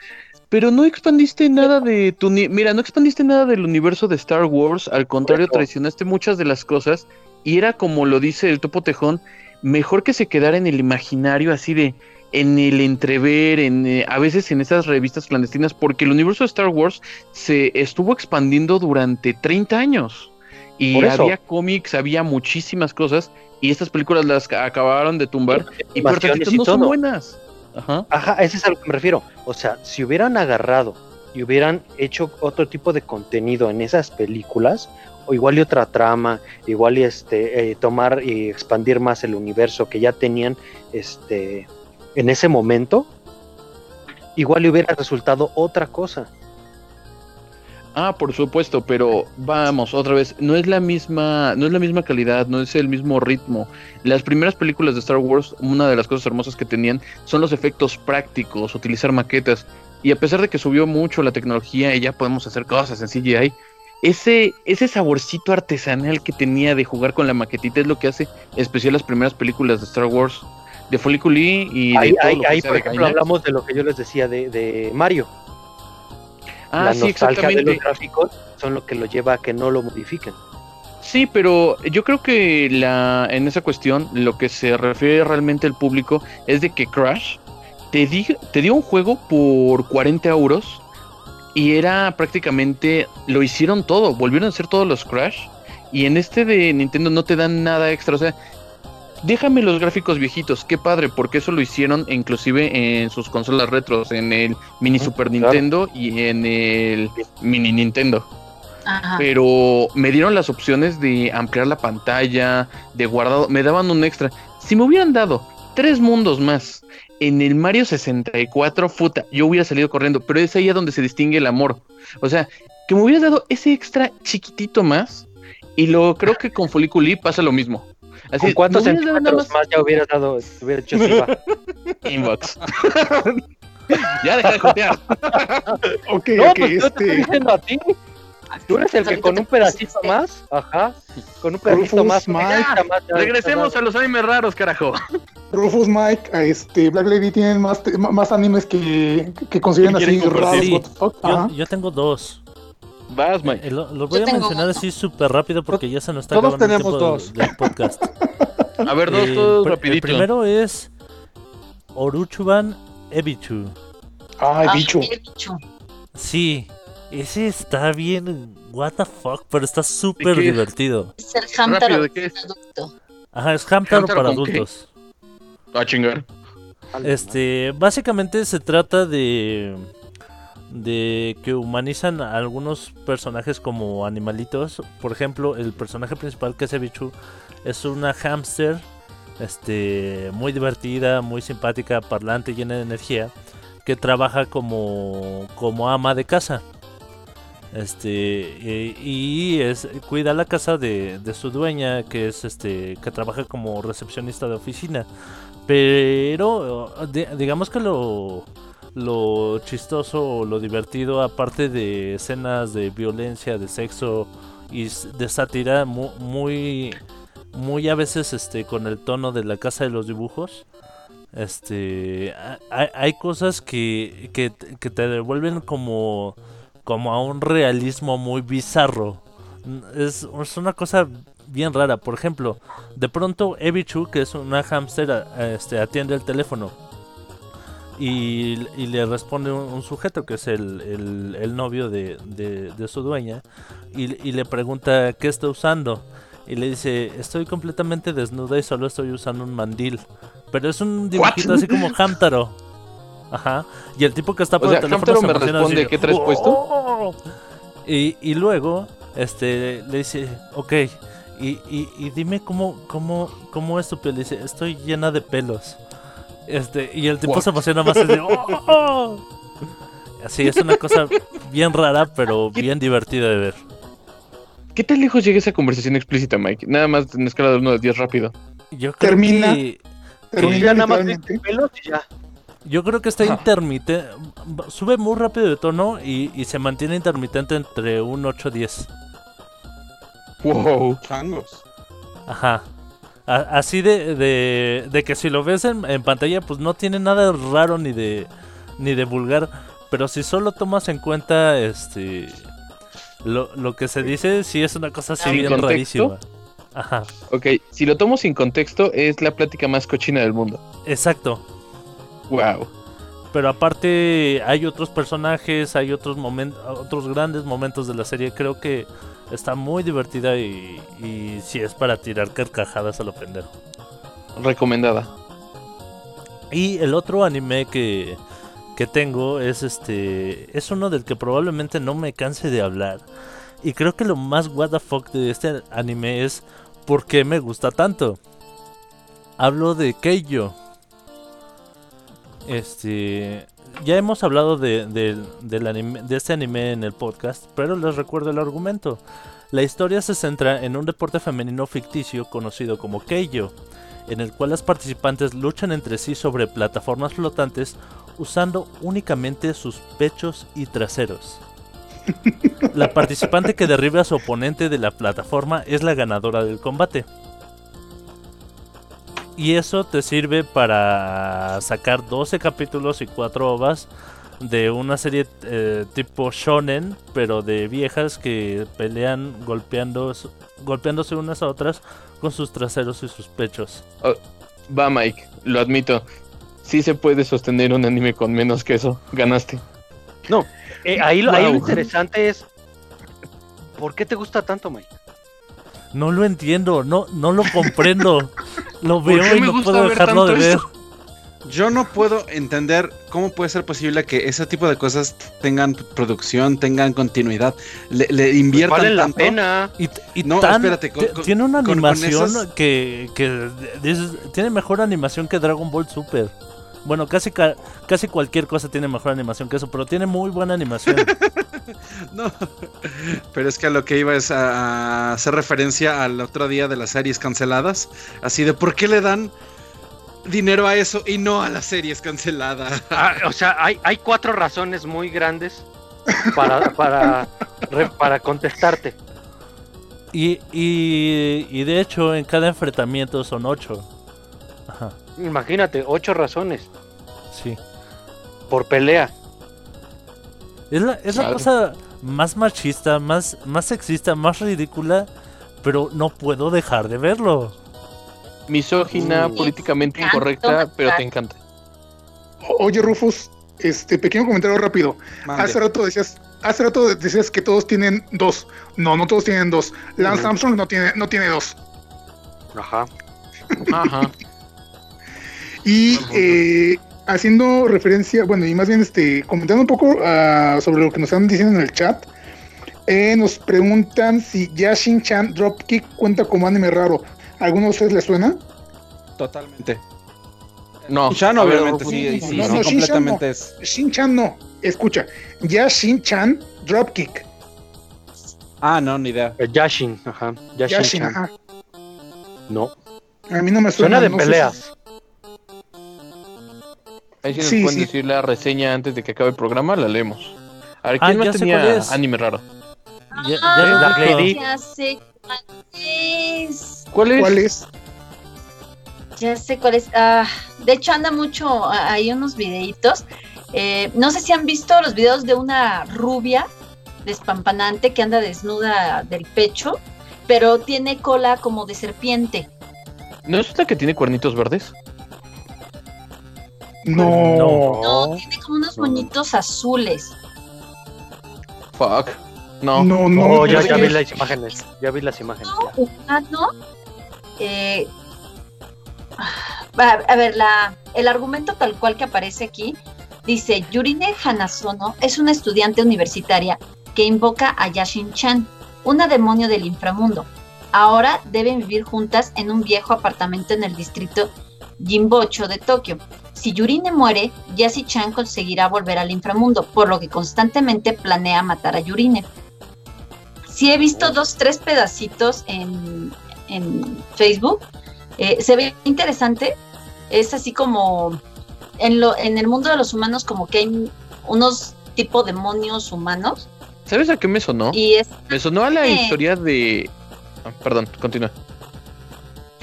Pero no expandiste nada de tu mira, no expandiste nada del universo de Star Wars, al contrario, traicionaste muchas de las cosas y era como lo dice el Topo Tejón, mejor que se quedara en el imaginario así de en el entrever, en eh, a veces en esas revistas clandestinas, porque el universo de Star Wars se estuvo expandiendo durante 30 años. Y había cómics, había muchísimas cosas y estas películas las ca- acabaron de tumbar y por no son buenas. Ajá. Ajá, ese es a lo que me refiero. O sea, si hubieran agarrado y hubieran hecho otro tipo de contenido en esas películas, o igual y otra trama, igual y este eh, tomar y expandir más el universo que ya tenían este en ese momento, igual y hubiera resultado otra cosa. Ah, por supuesto, pero vamos, otra vez, no es la misma, no es la misma calidad, no es el mismo ritmo. Las primeras películas de Star Wars, una de las cosas hermosas que tenían son los efectos prácticos, utilizar maquetas. Y a pesar de que subió mucho la tecnología y ya podemos hacer cosas en CGI, ese, ese saborcito artesanal que tenía de jugar con la maquetita es lo que hace especial las primeras películas de Star Wars, de Folliculi y de Ahí, todo ahí- lo que ahí, sea por ejemplo, hablamos de lo que yo les decía de, de Mario. Ah, la sí, nostalgia de los gráficos son lo que lo lleva a que no lo modifiquen. Sí, pero yo creo que la en esa cuestión lo que se refiere realmente el público es de que Crash te, di- te dio un juego por 40 euros y era prácticamente lo hicieron todo, volvieron a hacer todos los Crash y en este de Nintendo no te dan nada extra, o sea, déjame los gráficos viejitos, qué padre, porque eso lo hicieron inclusive en sus consolas retros, en el mini Super claro. Nintendo y en el mini Nintendo Ajá. pero me dieron las opciones de ampliar la pantalla, de guardado, me daban un extra. Si me hubieran dado tres mundos más en el Mario 64, puta, yo hubiera salido corriendo, pero es ahí a donde se distingue el amor. O sea, que me hubieras dado ese extra chiquitito más, y lo creo que con Folliculi pasa lo mismo. Así, ¿Con cuántos centímetros más ya hubieras dado, hubiera hecho? Inbox. ya deja de jotear. Ok, No, ok, pues yo te estoy este, diciendo a ti. Tú eres el que con un pedacito más, ajá, con un pedacito Rufus, más. Mike. ya, más, ya, Regresemos a los animes raros, carajo. Rufus Mike, a este Black Lady tienen más, te- más animes que, que consideran ¿Que así raros. Yo, yo tengo dos. Vas, Mike. Eh, lo, lo voy Yo a mencionar uno. así súper rápido porque ya se nos está Todos acabando el tenemos tiempo dos. del podcast. A ver, dos, Eh, todos pr- el rapidito. primero es Oruchuban Ebichu. Bicho. qué bicho. Sí, ese está bien, what the fuck, pero está súper divertido. Es el Hamtaro Rápido, ¿de qué es? adulto. Ajá, es Hamtaro ¿Hamtaro para adultos. A chingar. Este, básicamente se trata de de que humanizan a algunos personajes como animalitos. Por ejemplo, el personaje principal que es Ebichu es una hámster este muy divertida, muy simpática, parlante, llena de energía, que trabaja como como ama de casa. Este eh, y es cuida la casa de, de su dueña que es este que trabaja como recepcionista de oficina. Pero di- digamos que lo, lo chistoso o lo divertido, aparte de escenas de violencia, de sexo y de sátira, mu- muy, muy a veces este con el tono de la casa de los dibujos. Este, ha- hay, hay cosas que, que, te devuelven como, como a un realismo muy bizarro. Es, una cosa bien rara. Por ejemplo, de pronto Ebichu, que es una hámster, a- este, atiende el teléfono. Y, y le responde un, un sujeto que es el, el- el novio de, de- de su dueña. Y, y le pregunta qué está usando. Y le dice, estoy completamente desnuda y solo estoy usando un mandil. Pero es un dibujito así como Hamtaro. Ajá. Y el tipo que está por O sea, el teléfono se me responde, así, ¿qué traes puesto? "Oh". Y, y luego, este, le dice, ok, y, y, y dime cómo, cómo, cómo es tu piel. Le dice, estoy llena de pelos. Este, y el tipo What? se emociona más dice, "Oh, oh". Así, es una cosa bien rara, pero bien divertida de ver. ¿Qué tan lejos llega esa conversación explícita, Mike? Nada más en escala de 1 de 10 rápido. Yo creo Termina. que... Termina Ya nada más pelos y ya. Yo creo que está intermitente. Sube muy rápido de tono y, y se mantiene intermitente entre un 8-10. Wow. Changos. Ajá. A- así de, de, de que si lo ves en, en pantalla, pues no tiene nada raro ni de ni de vulgar. Pero si solo tomas en cuenta este lo, lo que se dice, sí es una cosa así ¿Sin bien contexto? rarísima. Ajá, Ok, si lo tomo sin contexto, es la plática más cochina del mundo. exacto. Wow. Pero aparte hay otros personajes, hay otros momentos, otros grandes momentos de la serie. Creo que está muy divertida y, y si es para tirar carcajadas a lo pendejo. Recomendada. Y el otro anime que, que tengo es este. Es uno del que probablemente no me canse de hablar. Y creo que lo más what the fuck de este anime es por qué me gusta tanto. Hablo de Keijo. Este. Ya hemos hablado de, este anime en el podcast, pero les recuerdo el argumento. La historia se centra en un deporte femenino ficticio conocido como Keijo, en el cual las participantes luchan entre sí sobre plataformas flotantes usando únicamente sus pechos y traseros. La participante que derribe a su oponente de la plataforma es la ganadora del combate. Y eso te sirve para sacar 12 capítulos y 4 ovas de una serie eh, tipo shonen, pero de viejas que pelean golpeando, golpeándose unas a otras con sus traseros y sus pechos. Va, Mike, lo admito. Sí se puede sostener un anime con menos que eso. Ganaste. Eh, ahí, lo, ahí lo Wow. interesante es. ¿Por qué te gusta tanto, Mike? No lo entiendo, no, no lo comprendo. Lo ¿Por veo y no puedo dejarlo de ver. esto? Yo no puedo entender cómo puede ser posible que ese tipo de cosas tengan producción, tengan continuidad, le, le inviertan Vale la pena. Y, y No, tan- espérate, con- te- con- tiene una con- con animación esas- que, que dices, tiene mejor animación que Dragon Ball Super. Bueno, casi ca- casi cualquier cosa tiene mejor animación que eso, pero tiene muy buena animación. No, pero es que a lo que iba es a, hacer referencia al otro día de las series canceladas, así de por qué le dan dinero a eso y no a las series canceladas. Ah, o sea, hay, hay cuatro razones muy grandes para, para, re- para contestarte. Y, y, y de hecho, en cada enfrentamiento son ocho. Ajá, Imagínate, ocho razones sí. por pelea. Es la, es la cosa más machista, más, más sexista, más ridícula, pero no puedo dejar de verlo. Misógina, Mm. políticamente incorrecta, pero te encanta. Oye, Rufus, este pequeño comentario rápido. Mande. Hace rato decías, hace rato decías que todos tienen dos. No, no todos tienen dos. Lance. Armstrong no tiene, no tiene dos. Ajá. Ajá. Y eh, haciendo referencia, bueno, y más bien este, comentando un poco ah, sobre lo que nos están diciendo en el chat, eh, nos preguntan si Yashin Chan Dropkick cuenta como anime raro. ¿Alguno de ustedes le suena? Totalmente. No. Ver, obviamente sí, sí, No, sí, no, Shin-chan completamente no. es. Shin Chan no, escucha. Yashin Chan Dropkick. Ah, no, ni idea. Eh, Yashin, ajá. Yashin, Yashin, ajá. No. A mí no me suena. Suena de no peleas. Ahí si nos Sí, pueden sí. decir la reseña antes de que acabe el programa, la leemos. A ver, Ah, ¿quién ya más tenía cuál es. anime raro? Ya, Ah, ya lo Black dijo. Lady. Ya sé cuál es. ¿Cuál es? ¿Cuál es? Ya sé cuál es. Ah, de hecho, anda mucho. ah, Hay unos videitos. Eh, no sé si han visto los videos de una rubia despampanante que anda desnuda del pecho, pero tiene cola como de serpiente. ¿No es la que tiene cuernitos verdes? No. No. No, tiene como unos moñitos azules. Fuck. No. No, no. Oh, ya, no vi las imágenes. Ya vi las imágenes. ya. humano. eh, a, a ver, la, el argumento tal cual que aparece aquí dice: Yurine Hanazono es una estudiante universitaria que invoca a Yashin Chan, una demonio del inframundo. Ahora deben vivir juntas en un viejo apartamento en el distrito Jimbocho de Tokio. Si Yurine muere, Yashi-chan conseguirá volver al inframundo, por lo que constantemente planea matar a Yurine. Sí he visto dos, tres pedacitos en, en Facebook. Eh, se ve interesante. Es así como en, lo, en el mundo de los humanos como que hay unos tipo demonios humanos. ¿Sabes a qué me sonó? Y es, Me sonó a la Eh. historia de... Ah, perdón, continúa.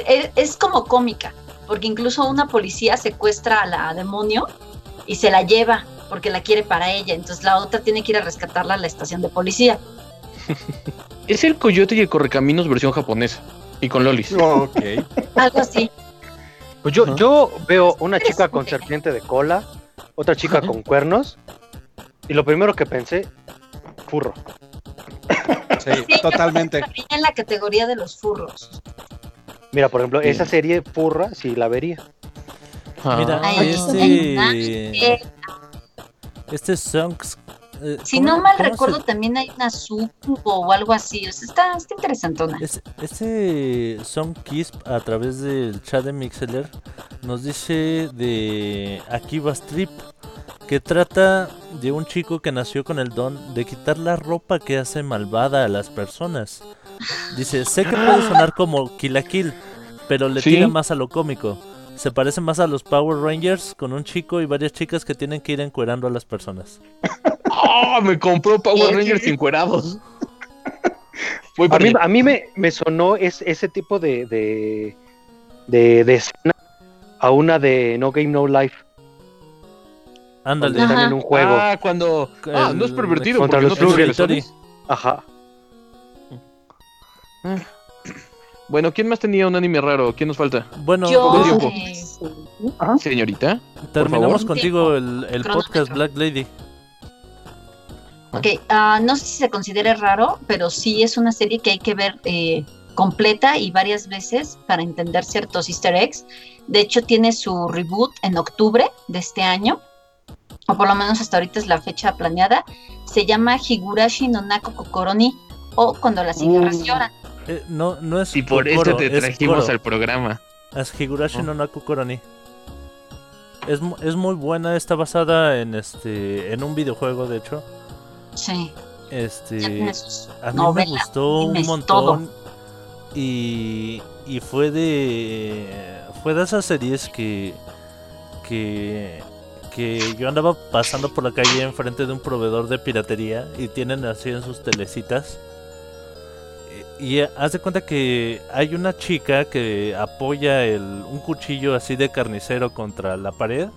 es, es como cómica, porque incluso una policía secuestra a la demonio y se la lleva porque la quiere para ella. Entonces la otra tiene que ir a rescatarla a la estación de policía. Es el coyote y el correcaminos versión japonesa. Y con lolis. Ok. Algo así. Pues yo, yo veo una chica con serpiente de cola, otra chica con cuernos, y lo primero que pensé, furro. Sí, totalmente. En la categoría de los furros. Mira, por ejemplo, esa serie furra sí la vería. Ah. Mira, este. Este Songs. eh, si ¿cómo- no mal se- recuerdo, también hay una sucubo o algo así. O sea, está, está interesantona. Es- Este Song Kisp a través del chat de Mixeler nos dice de Akiba Strip que trata de un chico que nació con el don de quitar la ropa que hace malvada a las personas. Dice, sé que puede sonar como Kill la Kill, pero le Sí. tira más a lo cómico. Se parece más a los Power Rangers con un chico y varias chicas que tienen que ir encuerando a las personas. ¡Ah! me compró Power. Rangers encuerados. Voy A mí, a mí me, me sonó es, ese tipo de, de, de, de escena a una de No Game No Life, Ándale. están en un juego. Ah, cuando. Ah, no es pervertido. contra los no. Ajá. Bueno, ¿quién más tenía un anime raro? ¿Quién nos falta? Bueno, Yo, eh, Ajá. Señorita. terminamos favor. contigo el, podcast Black Lady. ok, ah, no sé si se considere raro, pero sí es una serie que hay que ver eh, completa y varias veces para entender ciertos easter eggs. De hecho, tiene su reboot en octubre de este año, o por lo menos hasta ahorita es la fecha planeada. Se llama Higurashi no Nako Kokoroni, o Cuando las cigarras Uh. lloran. Eh, no, no es Y por eso Kokoro, te es trajimos Koro. al programa. Es Higurashi Oh. no Naku Koroni. Es, es muy buena, está basada en este en un videojuego de hecho. Sí, Este a mí me gustó un montón y, y fue de fue de esas series que que que yo andaba pasando por la calle enfrente de un proveedor de piratería y tienen así en sus telecitas. Y, y haz de cuenta que hay una chica que apoya el, un cuchillo así de carnicero contra la pared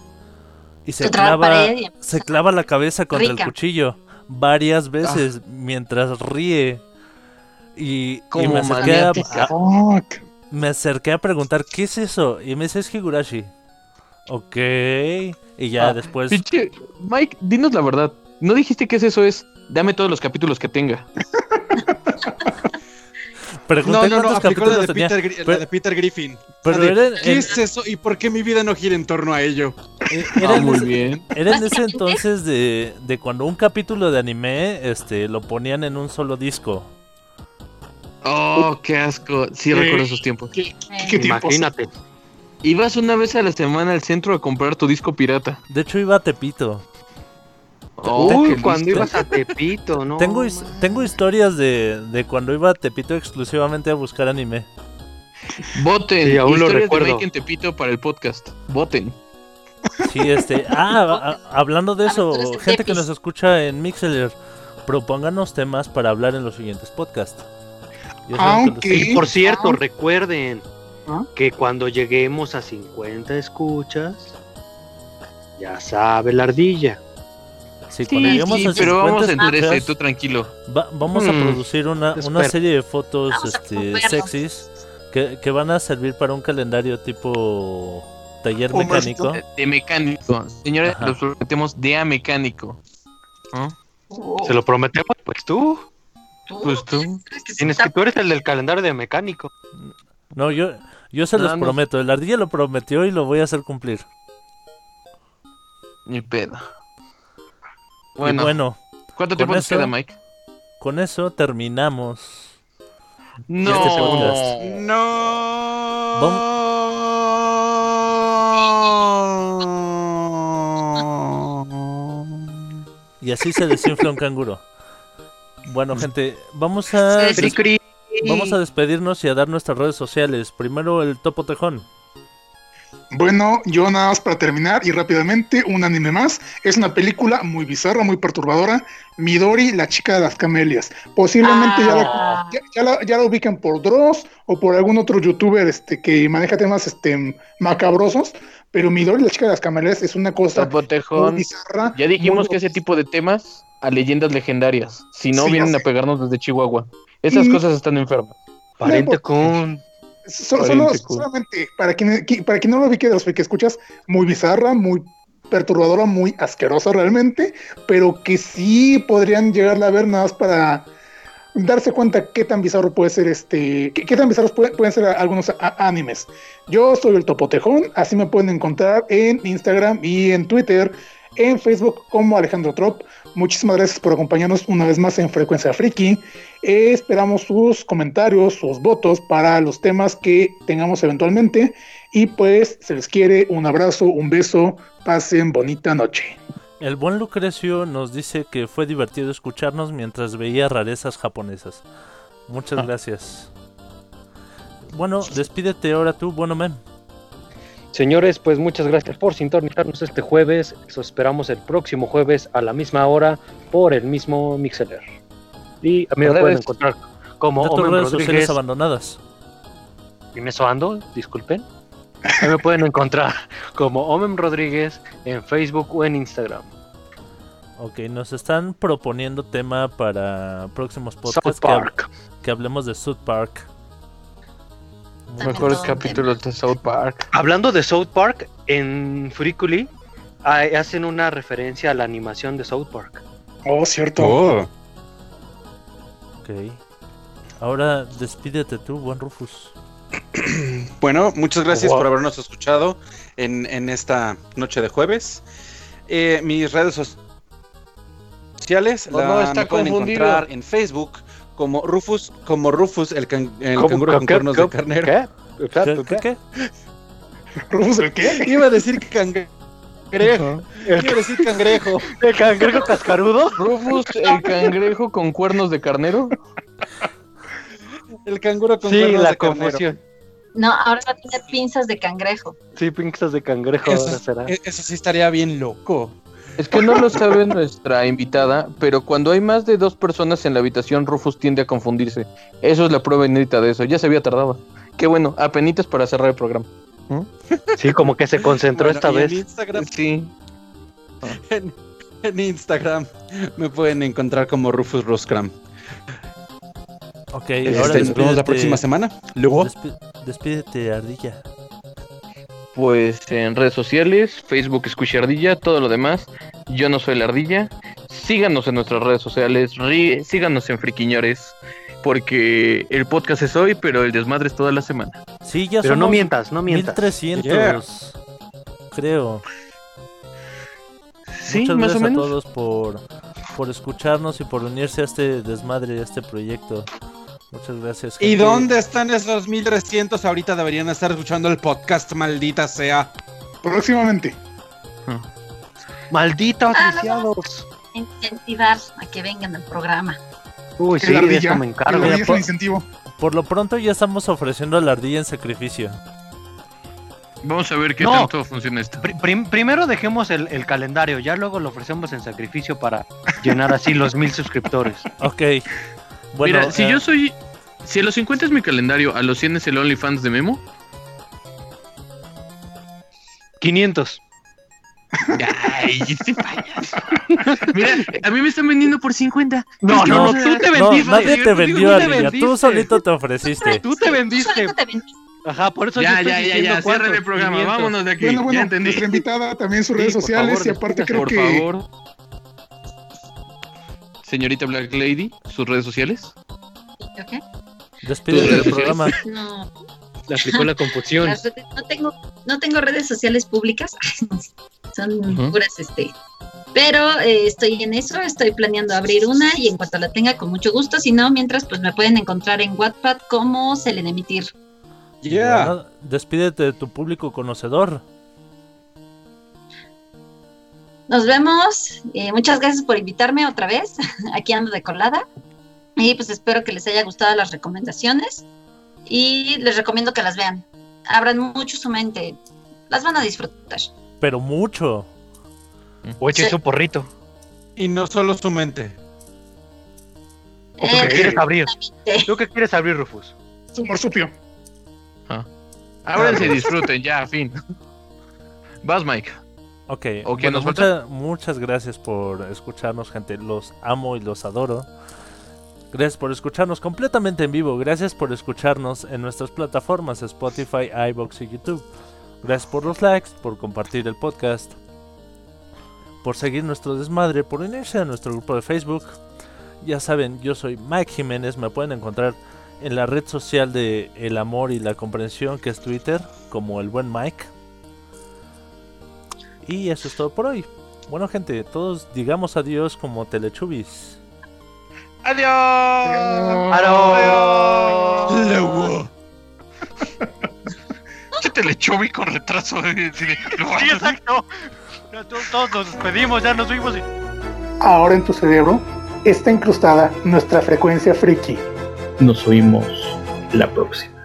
y se Contra clava, pared y- se clava la cabeza contra Rica. el cuchillo varias veces mientras ríe. Y, me acerqué a, me acerqué a preguntar, ¿qué es eso? Y me dice, es Higurashi. Ok. Y ya Ah, después... Pinche, Mike, dinos la verdad. No dijiste que es eso es. Dame todos los capítulos que tenga. Pregunté No, no, no, aplicó la capítulos de, tenía. Peter, Gri- la Pero- de Peter Griffin. pero La de, era en- ¿Qué en- es eso y por qué mi vida no gira en torno a ello? eh, Era, Ah, en muy ese, bien. era en ese entonces de, de cuando un capítulo de anime este, lo ponían en un solo disco. Oh, qué asco. Sí, Eh, recuerdo esos tiempos. ¿Qué, qué tiempos? Imagínate. Ibas una vez a la semana al centro a comprar tu disco pirata. De hecho iba a Tepito. Oh, Uy, cuando ibas a Tepito, ¿no? tengo, his- tengo historias de, de cuando iba a Tepito exclusivamente a buscar anime. Voten. Sí, aún lo Historias de recuerdo. Mike en Tepito para el podcast. Voten. Sí, este. Ah, a- hablando de eso, de gente que nos escucha en Mixeler, propónganos temas para hablar en los siguientes podcasts. Los- Aunque- Y por cierto, Ah. recuerden ¿Ah? que cuando lleguemos a 50 escuchas, ya sabe la ardilla. Sí, cuando Sí, lleguemos sí, a pero 50 vamos en 13, escuchas, tú tranquilo. va- vamos a Mm, producir una, una serie de fotos a este, sexys que, que van a servir para un calendario tipo taller mecánico. De, mecánico. Señores, Ajá. los prometemos de a mecánico. Se lo prometemos, pues tú. ¿tú Pues tú. crees que se Tienes que tú eres el del calendario de mecánico. No, yo, yo se los no. prometo. El ardilla lo prometió y lo voy a hacer cumplir. Ni pedo. Y Bueno, bueno, ¿cuánto con tiempo nos eso- queda, Mike? con eso terminamos. No. Este podcast. Y así se desinfla un canguro. Bueno, gente, vamos a, vamos a despedirnos y a dar nuestras redes sociales. Primero el Topo Tejón. Bueno, yo nada más para terminar y rápidamente, un anime más. Es una película muy bizarra, muy perturbadora. Midori, la chica de las camelias. Posiblemente ya, la, Ah. ya, ya la, ya la ubican por Dross o por algún otro youtuber este, que maneja temas este, macabrosos. Pero Midori, la chica de las camelias, es una cosa muy bizarra. Ya dijimos muy- que ese tipo de temas a leyendas legendarias. Si no, Sí, vienen a pegarnos desde Chihuahua. Esas Y- cosas están enfermas. Pariente No, con. Solo- solamente para quien, qui- para quien no lo ubique de los que escuchas, muy bizarra, muy perturbadora, muy asquerosa realmente, pero que sí podrían llegarla a ver nada más para darse cuenta qué tan bizarro puede ser este, qué, qué tan bizarros puede- pueden ser algunos animes. Yo soy el Topotejón, así me pueden encontrar en Instagram y en Twitter, en Facebook como Alejandro Trop. Muchísimas gracias por acompañarnos una vez más en Frecuencia Friki. Eh, esperamos sus comentarios, sus votos para los temas que tengamos eventualmente. Y pues se les quiere un abrazo, un beso, pasen bonita noche. El buen Lucrecio nos dice que fue divertido escucharnos mientras veía rarezas japonesas. Muchas Ah. gracias. Bueno, despídete ahora tú, bueno mem. Señores, pues muchas gracias por sintonizarnos este jueves. Los esperamos el próximo jueves a la misma hora por el mismo Mixeler. Y a mí me pueden encontrar como Omen redes sociales Rodríguez. abandonadas. En eso ando, disculpen. A mí me pueden encontrar como Omen Rodríguez en Facebook o en Instagram. Ok, nos están proponiendo tema para próximos South podcasts que hablemos de South Park. Mejores capítulos de South Park. Hablando de South Park, en Furikuli ah, hacen una referencia a la animación de South Park. Oh, cierto. Oh. Ok. Ahora despídete tú, buen Rufus. Bueno, muchas gracias Wow. por habernos escuchado en, en esta noche de jueves. Eh, mis redes so- sociales Oh, la no, está me pueden encontrar en Facebook como Rufus, como Rufus, el, can- el ¿Cómo- canguro con cuernos qué- de carnero. ¿Qué? ¿Qué? qué- qué? ¿Rufus el qué? Iba a decir cangrejo. Iba a decir cangrejo. ¿El cangrejo cascarudo? Rufus, el cangrejo con cuernos de carnero. El canguro con Sí, cuernos la de carnero. confusión. No, ahora va a tener pinzas de cangrejo. Sí, pinzas de cangrejo ahora será. e- eso sí estaría bien loco. Es que no lo sabe nuestra invitada, pero cuando hay más de dos personas en la habitación, Rufus tiende a confundirse. Eso es la prueba inédita de eso. Ya se había tardado. Qué bueno, apenitas para cerrar el programa. Sí, como que se concentró Bueno, esta y En vez. Instagram, Sí. en, en Instagram me pueden encontrar como Rufus Roscram. Ok, Este, ahora nos vemos la próxima semana. Luego, despídete, Ardilla. Pues en redes sociales, Facebook Escucha Ardilla, todo lo demás. Yo no soy la ardilla. Síganos en nuestras redes sociales, rí- síganos en Friquiñores, porque el podcast es hoy, pero el desmadre es toda la semana. Sí, ya Pero no mientas, no mientas. 1300, creo. Sí, Muchas más o gracias a todos por, por escucharnos y por unirse a este desmadre, a este proyecto. Muchas gracias. ¿y gente. dónde están esos 1300? Ahorita deberían estar escuchando el podcast, maldita sea. Próximamente. Malditos Ah. Incentivar a que vengan al programa. Uy, sí, de ardilla. eso me encargo. ardilla es po- el incentivo. Por lo pronto ya estamos ofreciendo a la ardilla en sacrificio. Vamos a ver qué No. tanto funciona esto. Pri- prim- primero dejemos el, el calendario, ya luego lo ofrecemos en sacrificio para llenar así los mil suscriptores. Ok. Bueno, Mira, si eh, yo soy. Si a los 50 es mi calendario, a los 100 es el OnlyFans de Memo. 500. Ay, este payaso. Mira, a mí me están vendiendo por 50. No, Es que, no, no, tú te no, vendiste. nadie te tú vendió, te ardilla. Tú vendiste. solito te ofreciste. Tú te vendiste. Ajá, por eso yo Ya, estoy ya, ya, ya, cierren el programa, 500. vámonos de aquí. Bueno, ya bueno, entendí. nuestra invitada también sus redes sociales favor, y aparte creo Por que favor. Señorita Black Lady, sus redes sociales. ¿Ok? Despídete del ¿Tus redes programa. No, Le aplicó la confusión. no tengo, no tengo redes sociales públicas. Son puras, este. Pero eh, estoy en eso, estoy planeando abrir una y en cuanto la tenga, con mucho gusto. Si no, mientras, pues me pueden encontrar en Wattpad como Selene Emitir. Yeah. Bueno, despídete de tu público conocedor. Nos vemos. eh, muchas gracias por invitarme otra vez. Aquí ando de colada. Y pues espero que les haya gustado las recomendaciones. Y les recomiendo que las vean. Abran mucho su mente. Las van a disfrutar. Pero mucho. O eche Sí. su porrito. Y no solo su mente. ¿O tú qué Eh, quieres abrir? ¿Tú qué quieres abrir, Rufus? su marsupio. Ábranse y disfruten, ya, fin. Vas, Mike. Ok, ¿O quién bueno, mucha- muchas gracias por escucharnos, gente. Los amo y los adoro. Gracias por escucharnos completamente en vivo. Gracias por escucharnos en nuestras plataformas Spotify, iBox y YouTube. Gracias por los likes, por compartir el podcast, por seguir nuestro desmadre, por unirse a nuestro grupo de Facebook. Ya saben, yo soy Mike Jiménez. Me pueden encontrar en la red social de el amor y la comprensión que es Twitter, como el buen Mike. Y eso es todo por hoy. Bueno, gente, todos digamos adiós como Telechubis. ¡Adiós! ¡Adiós! Luego. ¿Qué te le echó con retraso? de- de- de- Sí, exacto. Ya Todos nos despedimos, ya nos fuimos. y- Ahora en tu cerebro está incrustada nuestra frecuencia friki. Nos oímos la próxima.